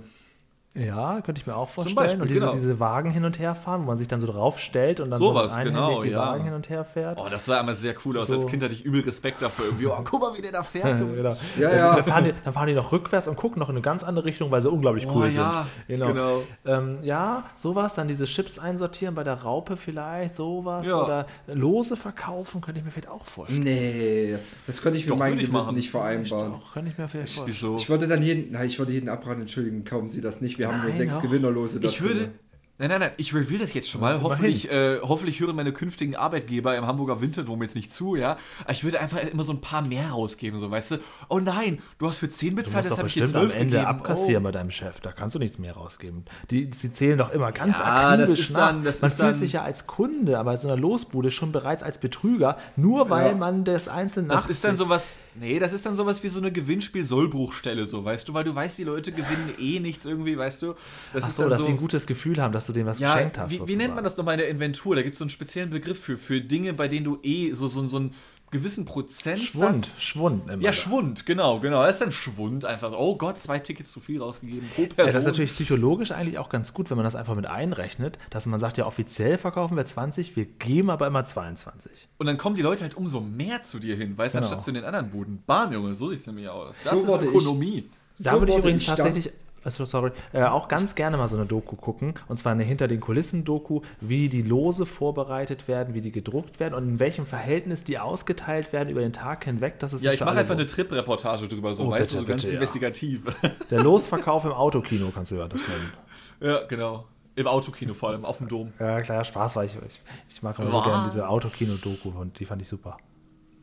S3: Ja, könnte ich mir auch vorstellen.
S1: Beispiel,
S3: und diese,
S1: genau.
S3: diese Wagen hin und her fahren, wo man sich dann so drauf stellt und dann
S1: Sowas,
S3: so einhändig
S1: genau,
S3: die
S1: ja.
S3: Wagen hin und her fährt.
S1: Oh, das sah einmal sehr cool aus.
S3: So.
S1: Als Kind hatte ich übel Respekt davor. Irgendwie, oh, guck mal, wie der da fährt.
S3: Genau.
S2: Ja,
S3: Dann-
S2: ja.
S3: Dann, fahren die, dann fahren die noch rückwärts und gucken noch in eine ganz andere Richtung, weil sie unglaublich
S1: Oh,
S3: cool
S1: ja,
S3: sind.
S1: genau.
S3: Ähm, ja, sowas, dann diese Chips einsortieren bei der Raupe vielleicht, sowas.
S1: Ja.
S3: Oder Lose verkaufen, könnte ich mir vielleicht auch vorstellen.
S2: Nee, das könnte ich mit
S1: Doch, ich
S2: Gewissen nicht vereinbaren.
S3: Auch, könnte ich mir vielleicht vorstellen.
S1: Wieso?
S2: Ich würde dann jeden, nein, ich würde jeden abraten, entschuldigen, kaufen Sie das nicht. Wir haben nur sechs. Gewinnerlose. da
S1: Ich würde. Nein, nein, nein, ich reveal das jetzt schon mal. Hoffentlich, äh, hoffentlich hören meine künftigen Arbeitgeber im Hamburger Winterdom jetzt nicht zu, ja. Ich würde einfach immer so ein paar mehr rausgeben, so weißt du. Oh nein, du hast für 10
S3: Du
S1: bezahlt, das habe ich dir
S3: bestimmt am
S1: 12
S3: Ende
S1: gegeben.
S3: abkassieren
S1: Oh.
S3: bei deinem Chef. Da kannst du nichts mehr rausgeben. Die, sie zählen doch immer ganz
S1: Ja,
S3: akribisch
S1: das ist
S3: nach.
S1: dann- das
S3: man
S1: ist
S3: fühlt
S1: dann-
S3: sich ja als Kunde, aber so einer Losbude schon bereits als Betrüger, nur weil
S2: Ja.
S3: man das einzelne
S1: Das ist dann sowas, nee, das ist dann sowas wie so eine Gewinnspiel-Sollbruchstelle, so, weißt du, weil du weißt, die Leute gewinnen eh nichts irgendwie, weißt du. Das
S3: Ach
S1: ist
S3: so,
S1: dann
S3: dass
S1: so,
S3: sie ein gutes Gefühl haben, dass du denen was
S1: ja,
S3: geschenkt hast.
S1: wie, wie nennt man das nochmal in der Inventur? Da gibt es so einen speziellen Begriff für, für Dinge, bei denen du eh so, so, so ein gewissen Prozentsatz.
S3: Schwund, Schwund. man
S1: Ja,
S3: das.
S1: Schwund, genau, genau. Das ist dann Schwund einfach. Oh Gott, zwei Tickets zu viel rausgegeben pro
S3: Ja,
S1: Person.
S3: das ist natürlich psychologisch eigentlich auch ganz gut, wenn man das einfach mit einrechnet, dass man sagt, ja, offiziell verkaufen wir 20, wir geben aber immer 22.
S1: Und dann kommen die Leute halt umso mehr zu dir hin, weißt du,
S3: Genau.
S1: anstatt zu den anderen Buden. Bam, Junge, so sieht es nämlich aus. Das
S2: So
S1: ist Ökonomie.
S3: Da
S2: So
S3: würde ich übrigens tatsächlich, also sorry, äh, auch ganz gerne mal so eine Doku gucken. Und zwar eine hinter den Kulissen Doku, wie die Lose vorbereitet werden, wie die gedruckt werden und in welchem Verhältnis die ausgeteilt werden über den Tag hinweg. Das ist
S1: Ja, ich mache einfach eine
S3: lohnt.
S1: Trip-Reportage drüber, so,
S3: Oh,
S1: weißt du,
S3: bitte,
S1: so ganz
S3: bitte, ja.
S1: investigativ.
S3: Der Losverkauf im Autokino kannst du ja das nennen.
S1: ja, genau. Im Autokino vor allem, auf dem Dom.
S3: Ja, klar, Spaß war ich. Ich, ich mag immer so gerne diese Autokino-Doku und die fand ich super.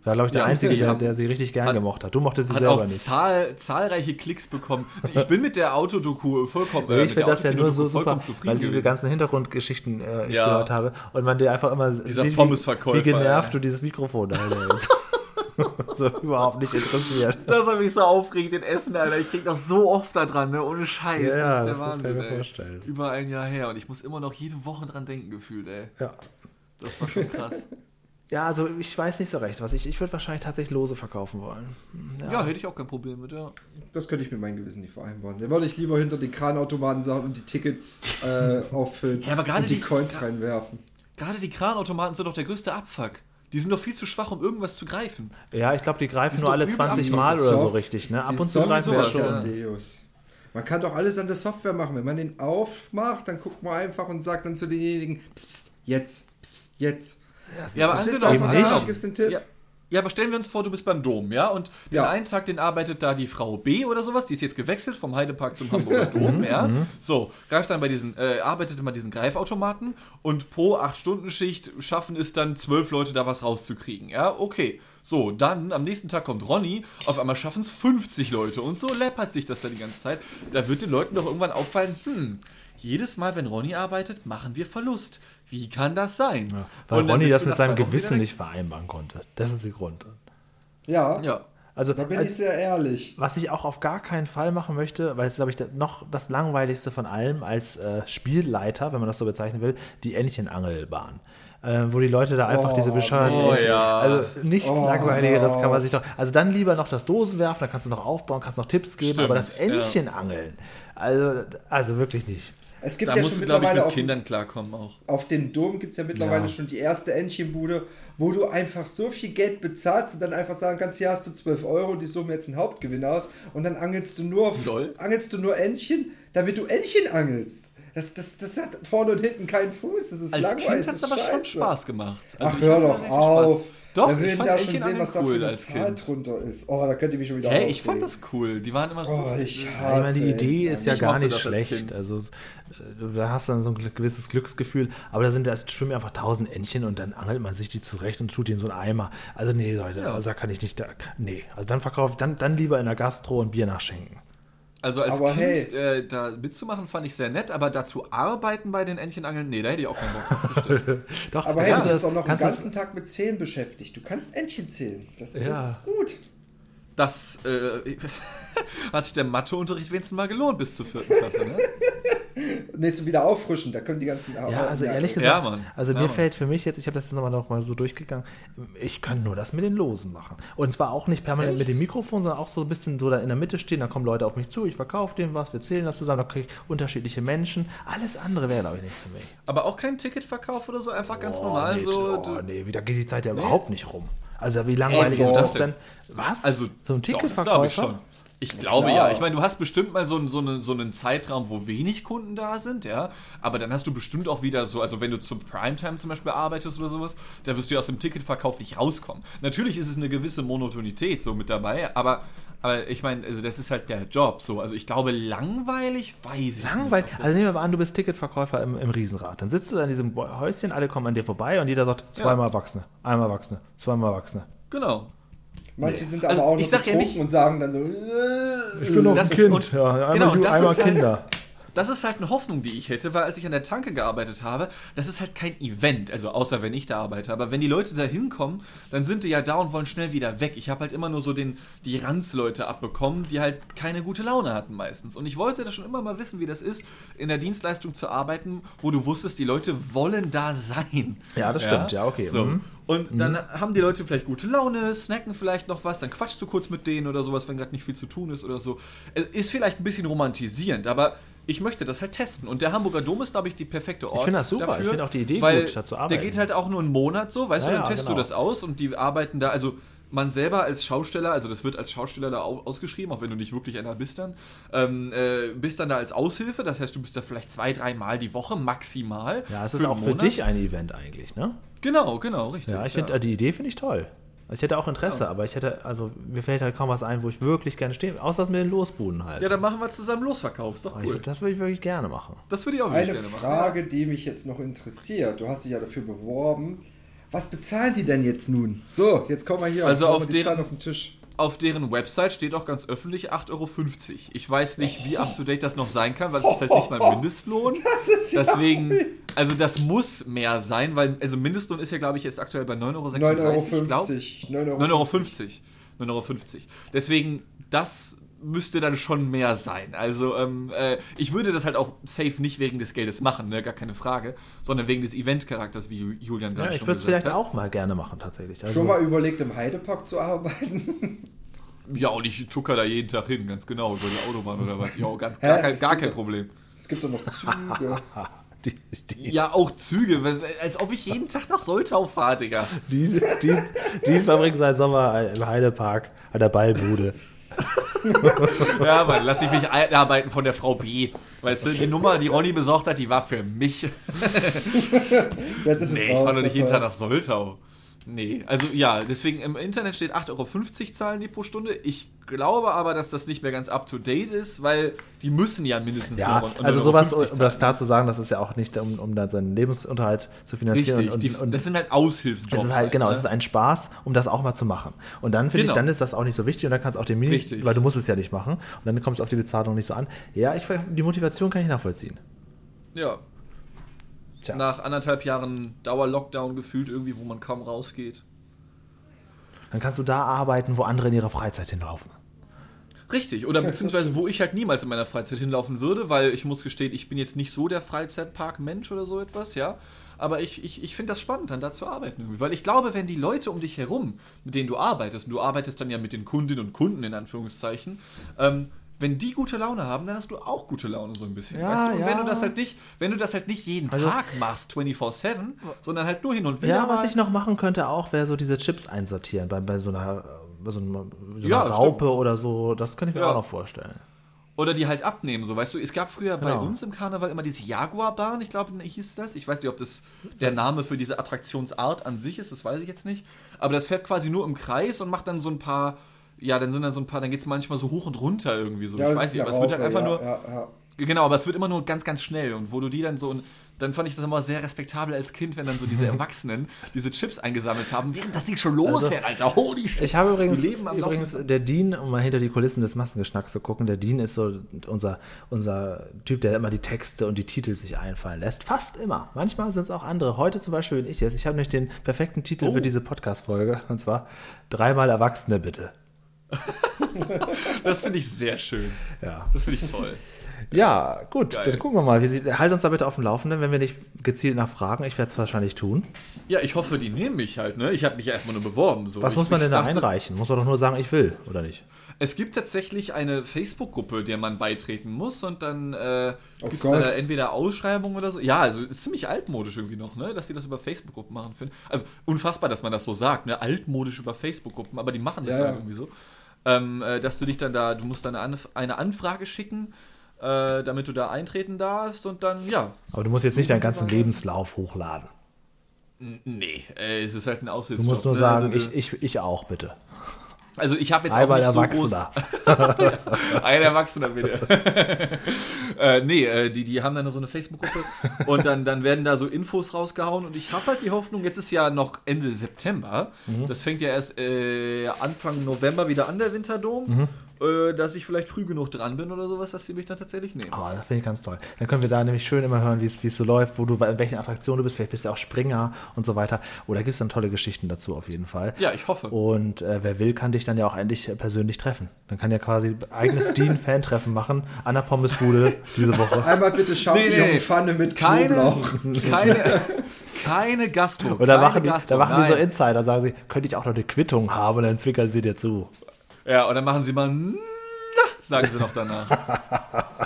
S3: War, glaube ich, der
S1: Ja,
S3: Einzige, der,
S1: haben-
S3: der sie richtig gern
S1: hat-
S3: gemocht hat. Du mochtest sie selber
S1: auch
S3: nicht.
S1: Zahl, zahlreiche Klicks bekommen. Ich bin mit der Autodoku vollkommen, äh,
S3: ich finde das ja nur so super, weil diese ganzen Hintergrundgeschichten äh, ich
S1: Ja.
S3: gehört habe und man dir einfach immer
S1: Dieser
S3: sieht, wie, wie genervt du dieses Mikrofon hältst. so überhaupt nicht interessiert.
S1: Das hat mich so aufgeregt in Essen, Alter. Ich krieg noch so oft da dran, ne? Ohne Scheiß.
S3: Ja,
S1: das ist
S3: das
S1: der
S3: kann
S1: Wahnsinn, ey.
S3: vorstellen.
S1: Über ein Jahr her und ich muss immer noch jede Woche dran denken, gefühlt, ey.
S3: Ja.
S1: Das war schon krass.
S3: ja, also ich weiß nicht so recht. Was ich ich würde wahrscheinlich tatsächlich Lose verkaufen wollen.
S1: ja. hätte ich auch kein Problem mit, ja.
S2: Das könnte ich mit meinem Gewissen nicht vereinbaren. Dann würde ich lieber hinter den Kranautomaten sagen und die Tickets äh, auffüllen
S1: Ja, aber gerade
S2: und die,
S1: die-
S2: Coins reinwerfen.
S1: Gerade die Kranautomaten sind doch der größte Abfuck. Die sind doch viel zu schwach, um irgendwas zu greifen.
S3: Ja, ich glaube, die greifen
S1: sind
S3: nur alle
S1: übel
S3: 20
S1: am-
S3: Mal
S2: Die
S3: oder so richtig. Ne? Ab
S2: die
S3: und zu greifen wir schon.
S1: ja.
S2: Man kann doch alles an der Software machen. Wenn man den aufmacht, dann guckt man einfach und sagt dann zu denjenigen, pst, pst, jetzt, pst, jetzt.
S1: Ja, aber angenommen,
S3: nicht.
S2: gibst den Tipp.
S1: Ja, ja, aber stellen wir uns vor, du bist beim Dom, ja? Und den
S2: Ja.
S1: einen Tag, den arbeitet da die Frau B oder sowas, die ist jetzt gewechselt vom Heidepark zum Hamburger Dom, ja? So, greift dann bei diesen, äh, arbeitet immer diesen Greifautomaten und pro 8-Stunden-Schicht schaffen es dann zwölf Leute da was rauszukriegen, ja? Okay. So, dann am nächsten Tag kommt Ronny, auf einmal schaffen es 50 Leute und so läppert sich das dann die ganze Zeit. Da wird den Leuten doch irgendwann auffallen, hm, jedes Mal, wenn Ronny arbeitet, machen wir Verlust. Wie kann das sein?
S3: Weil
S1: Und dann
S3: Ronny das mit seinem Gewissen nicht vereinbaren konnte. Das ist der Grund.
S2: Ja,
S1: Ja.
S3: Also,
S2: da bin ich sehr ehrlich.
S3: Was ich auch auf gar keinen Fall machen möchte, weil es, glaube ich, noch das langweiligste von allem als äh, Spielleiter, wenn man das so bezeichnen will, die Entchenangelbahn. Äh, wo die Leute da einfach
S2: Oh,
S3: diese bescheuerten
S1: oh, ja.
S3: Also nichts
S2: Oh.
S3: langweiligeres kann man sich doch. Also dann lieber noch das Dosenwerfen, da kannst du noch aufbauen, kannst noch Tipps geben,
S1: Stimmt,
S3: aber das
S1: ja.
S3: Entchenangeln, also, also wirklich nicht.
S2: Es gibt
S1: Da
S2: ja
S1: musst
S2: schon
S1: du, glaube ich,
S2: mittlerweile
S1: mit
S2: auf,
S1: Kindern klarkommen auch.
S2: auf dem Dom gibt es ja mittlerweile
S3: Ja.
S2: schon die erste Entchenbude, wo du einfach so viel Geld bezahlst und dann einfach sagen kannst, hier hast du 12 Euro, die suchen jetzt einen Hauptgewinn aus und dann angelst du nur,
S1: Lol.
S2: angelst du nur Entchen, damit du Entchen angelst. Das, das, das hat vorne und hinten keinen Fuß, das ist
S1: Als
S2: langweilig.
S1: Kind hat es aber schon. Spaß gemacht.
S2: Ach,
S1: Also ich
S2: hör doch auf.
S1: Spaß. Doch,
S2: will
S1: ich fand
S2: da schon sehen, was da für
S1: cool
S2: eine
S1: als
S2: Zahl
S1: Kind.
S2: drunter ist? Oh, da könnt ihr mich schon wieder
S1: Hey, ich fand das cool. Die waren immer so.
S2: Oh, ich
S3: Ja, ich
S2: hasse
S3: meine, die Idee ist ja
S1: Ich
S3: gar nicht schlecht. Also äh, da hast du dann so ein gewisses Glücksgefühl, aber da sind da schwimmen einfach tausend Entchen und dann angelt man sich die zurecht und tut die in so einen Eimer. Also nee, Leute,
S1: Ja.
S3: also da kann ich nicht, da, nee, also dann verkauft, dann, dann lieber in der Gastro ein Bier nachschenken.
S1: Also als
S2: Aber
S1: Kind äh, da mitzumachen fand ich sehr nett, aber dazu arbeiten bei den Entchenangeln, nee, da hätte ich auch keinen Bock drauf. das.
S3: Doch,
S2: Aber hey,
S3: kannst
S2: du bist
S3: das-
S2: doch noch den
S3: das-
S2: ganzen Tag mit Zählen beschäftigt. Du kannst Entchen zählen. Das
S3: Ja.
S2: ist gut.
S1: Das äh, hat sich der Matheunterricht wenigstens mal gelohnt bis zur vierten Klasse, ne?
S2: Nee, zum wieder auffrischen, da können die ganzen
S3: Ja, also ehrlich
S1: Ja,
S3: gesagt,
S1: Mann.
S3: also
S1: Ja,
S3: mir
S1: Mann.
S3: fällt für mich jetzt, ich habe das jetzt nochmal noch mal so durchgegangen, ich kann nur das mit den Losen machen. Und zwar auch nicht permanent mit dem Mikrofon, sondern auch so ein bisschen so da in der Mitte stehen, da kommen Leute auf mich zu, ich verkaufe denen was, wir zählen das zusammen, da kriege ich unterschiedliche Menschen. Alles andere wäre, glaube ich, nichts für mich.
S1: Aber auch kein Ticketverkauf oder so, einfach ganz
S3: Oh,
S1: normal
S3: nee,
S1: so.
S3: Oh, nee, da geht die Zeit ja überhaupt nicht rum. Also wie langweilig
S1: Ey,
S3: ist das denn? Was?
S1: Also,
S3: so ein
S1: doch, das glaube
S3: Ticketverkäufer?
S1: ich schon. Ich glaube
S2: klar.
S1: ja. Ich meine, du hast bestimmt mal so, einen- so, einen- so einen Zeitraum, wo wenig Kunden da sind, ja. Aber dann hast du bestimmt auch wieder so, also wenn du zum Primetime zum Beispiel arbeitest oder sowas, da wirst du aus dem Ticketverkauf nicht rauskommen. Natürlich ist es eine gewisse Monotonität so mit dabei, aber, aber ich meine, also das ist halt der Job so. Also ich glaube, langweilig weiß ich
S3: Langweilig.
S1: nicht.
S3: Also nehmen wir mal an, du bist Ticketverkäufer im, im Riesenrad. Dann sitzt du da in diesem Häuschen, alle kommen an dir vorbei und jeder sagt, zweimal Erwachsene, einmal Erwachsene, zweimal Erwachsene.
S1: genau.
S2: Manche sind
S1: Also,
S2: aber auch noch
S1: ich sag ja nicht-
S2: und sagen dann so. äh,
S3: Ich bin noch
S1: Das-
S3: ein Kind.
S1: und-
S3: ja, einmal
S1: genau,
S3: du, einmal
S1: ist halt-
S3: Kinder.
S1: Das ist halt eine Hoffnung, die ich hätte, weil als ich an der Tanke gearbeitet habe, das ist halt kein Event, also außer wenn ich da arbeite. Aber wenn die Leute da hinkommen, dann sind die ja da und wollen schnell wieder weg. Ich habe halt immer nur so den, die Ranzleute abbekommen, die halt keine gute Laune hatten meistens. Und ich wollte das schon immer mal wissen, wie das ist, in der Dienstleistung zu arbeiten, wo du wusstest, die Leute wollen da sein.
S3: Ja, das stimmt, ja, okay.
S1: So.
S3: Mhm.
S1: Und dann haben die Leute vielleicht gute Laune, snacken vielleicht noch was, dann quatschst du kurz mit denen oder sowas, wenn gerade nicht viel zu tun ist oder so. Es Ist vielleicht ein bisschen romantisierend, aber ich möchte das halt testen. Und der Hamburger Dom ist, glaube ich, die perfekte Ort.
S3: finde das super.
S1: Dafür,
S3: Ich finde auch die Idee
S1: weil
S3: gut, da zu
S1: Der
S3: arbeiten.
S1: geht halt auch nur einen Monat so, weißt
S3: Ja,
S1: du, dann
S3: ja,
S1: testest
S3: genau.
S1: du das aus und die arbeiten da, also man selber als Schausteller, also das wird als Schausteller da au- ausgeschrieben, auch wenn du nicht wirklich einer bist dann, ähm, äh, bist dann da als Aushilfe, das heißt, du bist da vielleicht zwei, dreimal die Woche maximal.
S3: Ja, es ist auch für dich ein Event eigentlich, ne?
S1: Genau, genau, richtig.
S3: Ja, ich finde, die Idee finde ich toll. Also Ich hätte auch Interesse, aber ich hätte, also mir fällt halt kaum was ein, wo ich wirklich gerne stehe, außer mit den Losbuden halt.
S1: Ja, dann machen wir zusammen Losverkauf. Ist doch
S3: Aber
S1: cool.
S3: ich, das würde ich wirklich gerne machen.
S1: das würde ich auch wirklich
S2: Eine
S1: gerne machen.
S2: Frage, die mich jetzt noch interessiert. Du hast dich ja dafür beworben. Was bezahlen die denn jetzt nun? So, jetzt kommen wir hier.
S1: Also auf
S2: wir die
S1: den-
S2: Zahlen auf den Tisch.
S1: Auf deren Website steht auch ganz öffentlich 8,50 Euro. Ich weiß nicht, wie up to date das noch sein kann, weil es ist halt nicht mal Mindestlohn.
S2: Das ist ja
S1: Deswegen, also das muss mehr sein, weil, also Mindestlohn ist ja, glaube ich, jetzt aktuell bei 9,36 Euro.
S2: 9,50 Euro.
S1: 9,50 Euro. 9,50 Euro. Deswegen, das müsste dann schon mehr sein. Also, ähm, äh, ich würde das halt auch safe nicht wegen des Geldes machen, ne? gar keine Frage, sondern wegen des Event-Charakters, wie Ju- Julian
S3: Ja,
S1: gerade
S3: ich
S1: schon
S3: würde es vielleicht
S1: hat.
S3: auch mal gerne machen, tatsächlich. Also,
S2: Schon mal überlegt, im Heidepark zu arbeiten?
S1: Ja, und ich tucker da jeden Tag hin, ganz genau, über die Autobahn oder was. Ja, ganz,
S2: Hä?
S1: gar, kein,
S2: Es
S1: gar kein
S2: doch-
S1: Problem.
S2: Es gibt doch noch Züge.
S3: die, die,
S1: Ja, auch Züge, als ob ich jeden Tag nach Soltau fahre, Digga.
S3: die, die, die verbringen seinen Sommer im Heidepark an der Ballbude.
S1: Ja, Mann, lass ich mich einarbeiten von der Frau B. Weißt du, die Nummer, die Ronny besorgt hat, die war für mich.
S2: Jetzt ist es
S1: Nee, ich
S2: raus,
S1: fahre doch nicht jeden
S2: der
S1: Tag
S2: Fall.
S1: nach Soltau. Nee, also ja, deswegen im Internet steht 8,50 Euro zahlen die pro Stunde. Ich glaube aber, dass das nicht mehr ganz up to date ist, weil die müssen ja mindestens
S3: Ja,
S1: 9,50
S3: also sowas, um
S1: zahlen,
S3: das klar
S1: ne?
S3: zu sagen, das ist ja auch nicht, um, um dann seinen Lebensunterhalt zu finanzieren.
S1: Richtig,
S3: und,
S1: die,
S3: und,
S1: das sind halt Aushilfsjobs.
S3: es ist halt, genau,
S1: ne?
S3: es ist ein Spaß, um das auch mal zu machen. Und dann finde
S1: Genau.
S3: ich, dann ist das auch nicht so wichtig und dann kannst du auch den Mini,
S1: Richtig.
S3: weil du musst es ja nicht machen. Und dann kommt es auf die Bezahlung nicht so an. Ja, ich, die Motivation kann ich nachvollziehen.
S1: Ja.
S3: Tja.
S1: Nach anderthalb Jahren Dauer-Lockdown gefühlt irgendwie, wo man kaum rausgeht.
S3: Dann kannst du da arbeiten, wo andere in ihrer Freizeit hinlaufen.
S1: Richtig, oder beziehungsweise wo ich halt niemals in meiner Freizeit hinlaufen würde, weil ich muss gestehen, ich bin jetzt nicht so der Freizeitpark-Mensch oder so etwas, ja. Aber ich, ich, ich finde das spannend, dann da zu arbeiten irgendwie. Weil ich glaube, wenn die Leute um dich herum, mit denen du arbeitest, und du arbeitest dann ja mit den Kundinnen und Kunden in Anführungszeichen, ähm, wenn die gute Laune haben, dann hast du auch gute Laune so ein bisschen.
S3: Ja,
S1: weißt du? Und wenn
S3: ja.
S1: du das halt nicht, wenn du das halt nicht jeden
S3: Also-
S1: Tag machst, 24-7, sondern halt nur hin und wieder.
S3: Ja, was ich noch machen könnte auch, wäre so diese Chips einsortieren bei, bei so einer, bei so einer, so
S1: Ja,
S3: einer
S1: stimmt.
S3: Raupe oder so. Das könnte ich mir
S1: Ja.
S3: auch noch vorstellen.
S1: Oder die halt abnehmen, so weißt du. Es gab früher bei
S3: Genau.
S1: uns im Karneval immer diese Jaguarbahn, ich glaube, hieß das. Ich weiß nicht, ob das der Name für diese Attraktionsart an sich ist, das weiß ich jetzt nicht. Aber das fährt quasi nur im Kreis und macht dann so ein paar, ja, dann sind dann so ein paar, dann geht es manchmal so hoch und runter irgendwie so.
S2: Ja,
S1: ich weiß nicht, aber es wird halt einfach
S2: ja,
S1: nur.
S2: Ja, ja.
S1: Genau, aber es wird immer nur ganz, ganz schnell. Und wo du die dann so. Dann fand ich das immer sehr respektabel als Kind, wenn dann so diese Erwachsenen diese Chips eingesammelt haben, während das Ding schon losfährt, Alter. Holy shit.
S3: Ich habe übrigens,
S1: Die leben am
S3: übrigens
S1: Laufen.
S3: der Dean, um mal hinter die Kulissen des Massengeschnacks zu gucken, der Dean ist so unser, unser Typ, der immer die Texte und die Titel sich einfallen lässt. Fast immer. Manchmal sind es auch andere. Heute zum Beispiel bin ich es. Ich habe nämlich den perfekten Titel
S1: Oh.
S3: für diese Podcast-Folge und zwar Dreimal Erwachsene bitte.
S1: Das finde ich sehr schön.
S3: Ja.
S1: Das finde ich toll.
S3: Ja, gut,
S1: Geil.
S3: dann gucken wir mal. Sie, halt uns da bitte auf dem Laufenden, wenn wir nicht gezielt nachfragen. Ich werde es wahrscheinlich tun.
S1: Ja, ich hoffe, die nehmen mich halt, ne? Ich habe mich ja erstmal nur beworben. So.
S3: Was
S1: ich,
S3: muss man denn da
S1: dachte,
S3: einreichen? Muss man doch nur sagen, ich will, oder nicht?
S1: Es gibt tatsächlich eine Facebook-Gruppe, der man beitreten muss und dann äh,
S2: Oh
S1: gibt es da entweder Ausschreibungen oder so. Ja, also ist ziemlich altmodisch irgendwie noch, ne? Dass die das über Facebook-Gruppen machen. Also unfassbar, dass man das so sagt, ne? Altmodisch über Facebook-Gruppen, aber die machen das
S2: Ja,
S1: dann
S2: ja.
S1: irgendwie so. Ähm, äh, dass du dich dann da, du musst dann eine, Anf eine Anfrage schicken, äh, damit du da eintreten darfst und dann, ja.
S3: Aber du musst jetzt nicht deinen ganzen Lebenslauf hochladen.
S1: Nee, äh, es ist halt ein
S3: Du
S1: Aushilfsjob.
S3: musst nur
S1: ne?
S3: sagen,
S1: also,
S3: ich, ich, ich auch, bitte.
S1: Also ich habe jetzt auch
S3: Einmal
S1: nicht so groß,
S3: Erwachsener.
S1: Ein Erwachsener bitte. äh, nee, äh, die, die haben dann so eine Facebook-Gruppe und dann, dann werden da so Infos rausgehauen und ich habe halt die Hoffnung, jetzt ist ja noch Ende September,
S3: Mhm.
S1: das fängt ja erst äh, Anfang November wieder an, der Winterdom. Äh, dass ich vielleicht früh genug dran bin oder sowas, dass sie mich dann tatsächlich nehmen.
S3: Oh, das finde ich ganz toll. Dann können wir da nämlich schön immer hören, wie es so läuft, wo du in welchen Attraktionen du bist. Vielleicht bist du ja auch Springer und so weiter. Oder gibt es dann tolle Geschichten dazu auf jeden Fall.
S1: Ja, ich hoffe.
S3: Und äh, wer will, kann dich dann ja auch endlich persönlich treffen. Dann kann ja quasi eigenes Dean-Fan-Treffen machen an der Pommesbude diese Woche.
S2: Einmal bitte Champignon-Pfanne mit
S1: keine,
S2: Knoblauch.
S1: keine, keine Gastro.
S3: Und da machen, die,
S1: Gastro,
S3: da machen die so. Insider, sagen sie, könnte ich auch noch eine Quittung haben und dann zwickern sie dir zu.
S1: Ja, und dann machen sie mal, sagen sie noch danach.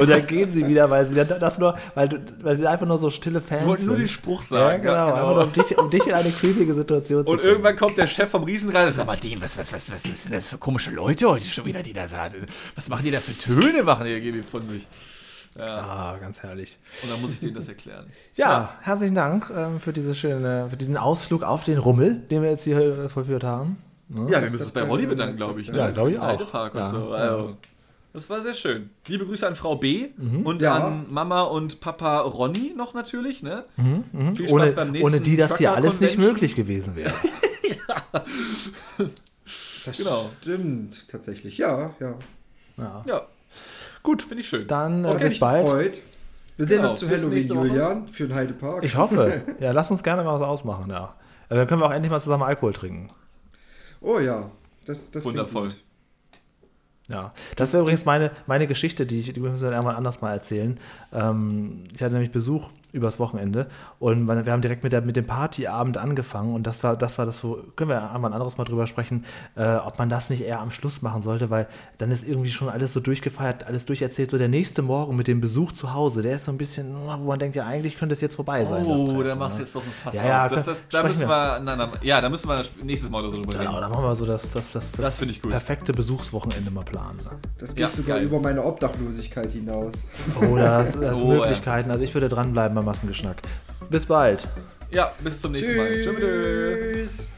S3: Und dann gehen sie wieder, weil sie dann das nur, weil, weil sie einfach nur so stille Fans
S1: Sie wollten nur
S3: sind.
S1: den Spruch
S3: Ja,
S1: sagen.
S3: genau. Einfach nur, um, dich, um dich in eine creepige Situation zu
S1: Und
S3: bringen.
S1: irgendwann kommt der Chef vom Riesenrad und sagt, aber Dean, was, was, was, was sind das für komische Leute heute schon wieder, die da sagen? Was machen die da für Töne, machen die irgendwie von sich? Ja,
S3: Ah, ganz herrlich.
S1: und dann muss ich denen das erklären.
S3: Ja, herzlichen Dank ähm, für, diese schöne, für diesen Ausflug auf den Rummel, den wir jetzt hier äh, vollführt haben.
S1: Ja, wir müssen uns bei Rolli bedanken, glaube ich. Ne?
S3: Ja, glaube ich auch.
S1: Heidepark und
S3: Ja,
S1: so.
S3: ja.
S1: Also, das war sehr schön. Liebe Grüße an Frau B und
S2: Ja.
S1: an Mama und Papa Ronny noch natürlich. Ne? Viel Spaß
S3: Ohne,
S1: beim nächsten
S3: ohne die das hier alles nicht möglich gewesen wäre.
S2: Das
S1: Genau.
S2: stimmt tatsächlich. Ja, ja.
S3: Ja.
S1: Ja, gut, finde ich schön.
S3: Dann äh,
S1: Okay,
S3: bis bald.
S2: Freut. Wir sehen
S1: Genau,
S2: uns zu
S1: bis
S2: Halloween,
S1: nächste Woche.
S2: Julian, für den Heidepark.
S3: Ich hoffe. Ja, lass uns gerne mal was ausmachen, ja. Äh, Dann können wir auch endlich mal zusammen Alkohol trinken.
S2: Oh ja, das, das
S1: Wundervoll.
S2: gut.
S3: Ja, das wäre übrigens meine, meine Geschichte, die, ich, die müssen wir dann irgendwann anders mal erzählen. Ähm, ich hatte nämlich Besuch übers Wochenende und wir haben direkt mit, der, mit dem Partyabend angefangen und das war das, war das wo, können wir einmal ein anderes Mal drüber sprechen, äh, ob man das nicht eher am Schluss machen sollte, weil dann ist irgendwie schon alles so durchgefeiert, alles durcherzählt. So der nächste Morgen mit dem Besuch zu Hause, der ist so ein bisschen, wo man denkt, ja, eigentlich könnte es jetzt vorbei sein. das
S1: Oh,
S3: Treffen,
S1: da machst du
S3: ne?
S1: jetzt doch ein Fass
S3: Ja, ja,
S1: auf. Das,
S3: klar.
S1: das, da müssen
S3: wir.
S1: wir, na, na, ja, da müssen wir nächstes Mal so drüber
S3: Genau,
S1: reden.
S3: dann machen wir so das, das, das,
S1: Das finde ich gut.
S3: perfekte Besuchswochenende mal planen. Ne?
S2: Das geht
S1: Ja,
S2: sogar
S1: geil.
S2: über meine Obdachlosigkeit hinaus.
S3: Oh, das, das
S1: Oh, ja.
S3: Möglichkeiten. Also ich würde dranbleiben beim Massengeschnack. Bis bald.
S1: Ja, bis zum nächsten Mal. Tschüss.
S2: Tschüss.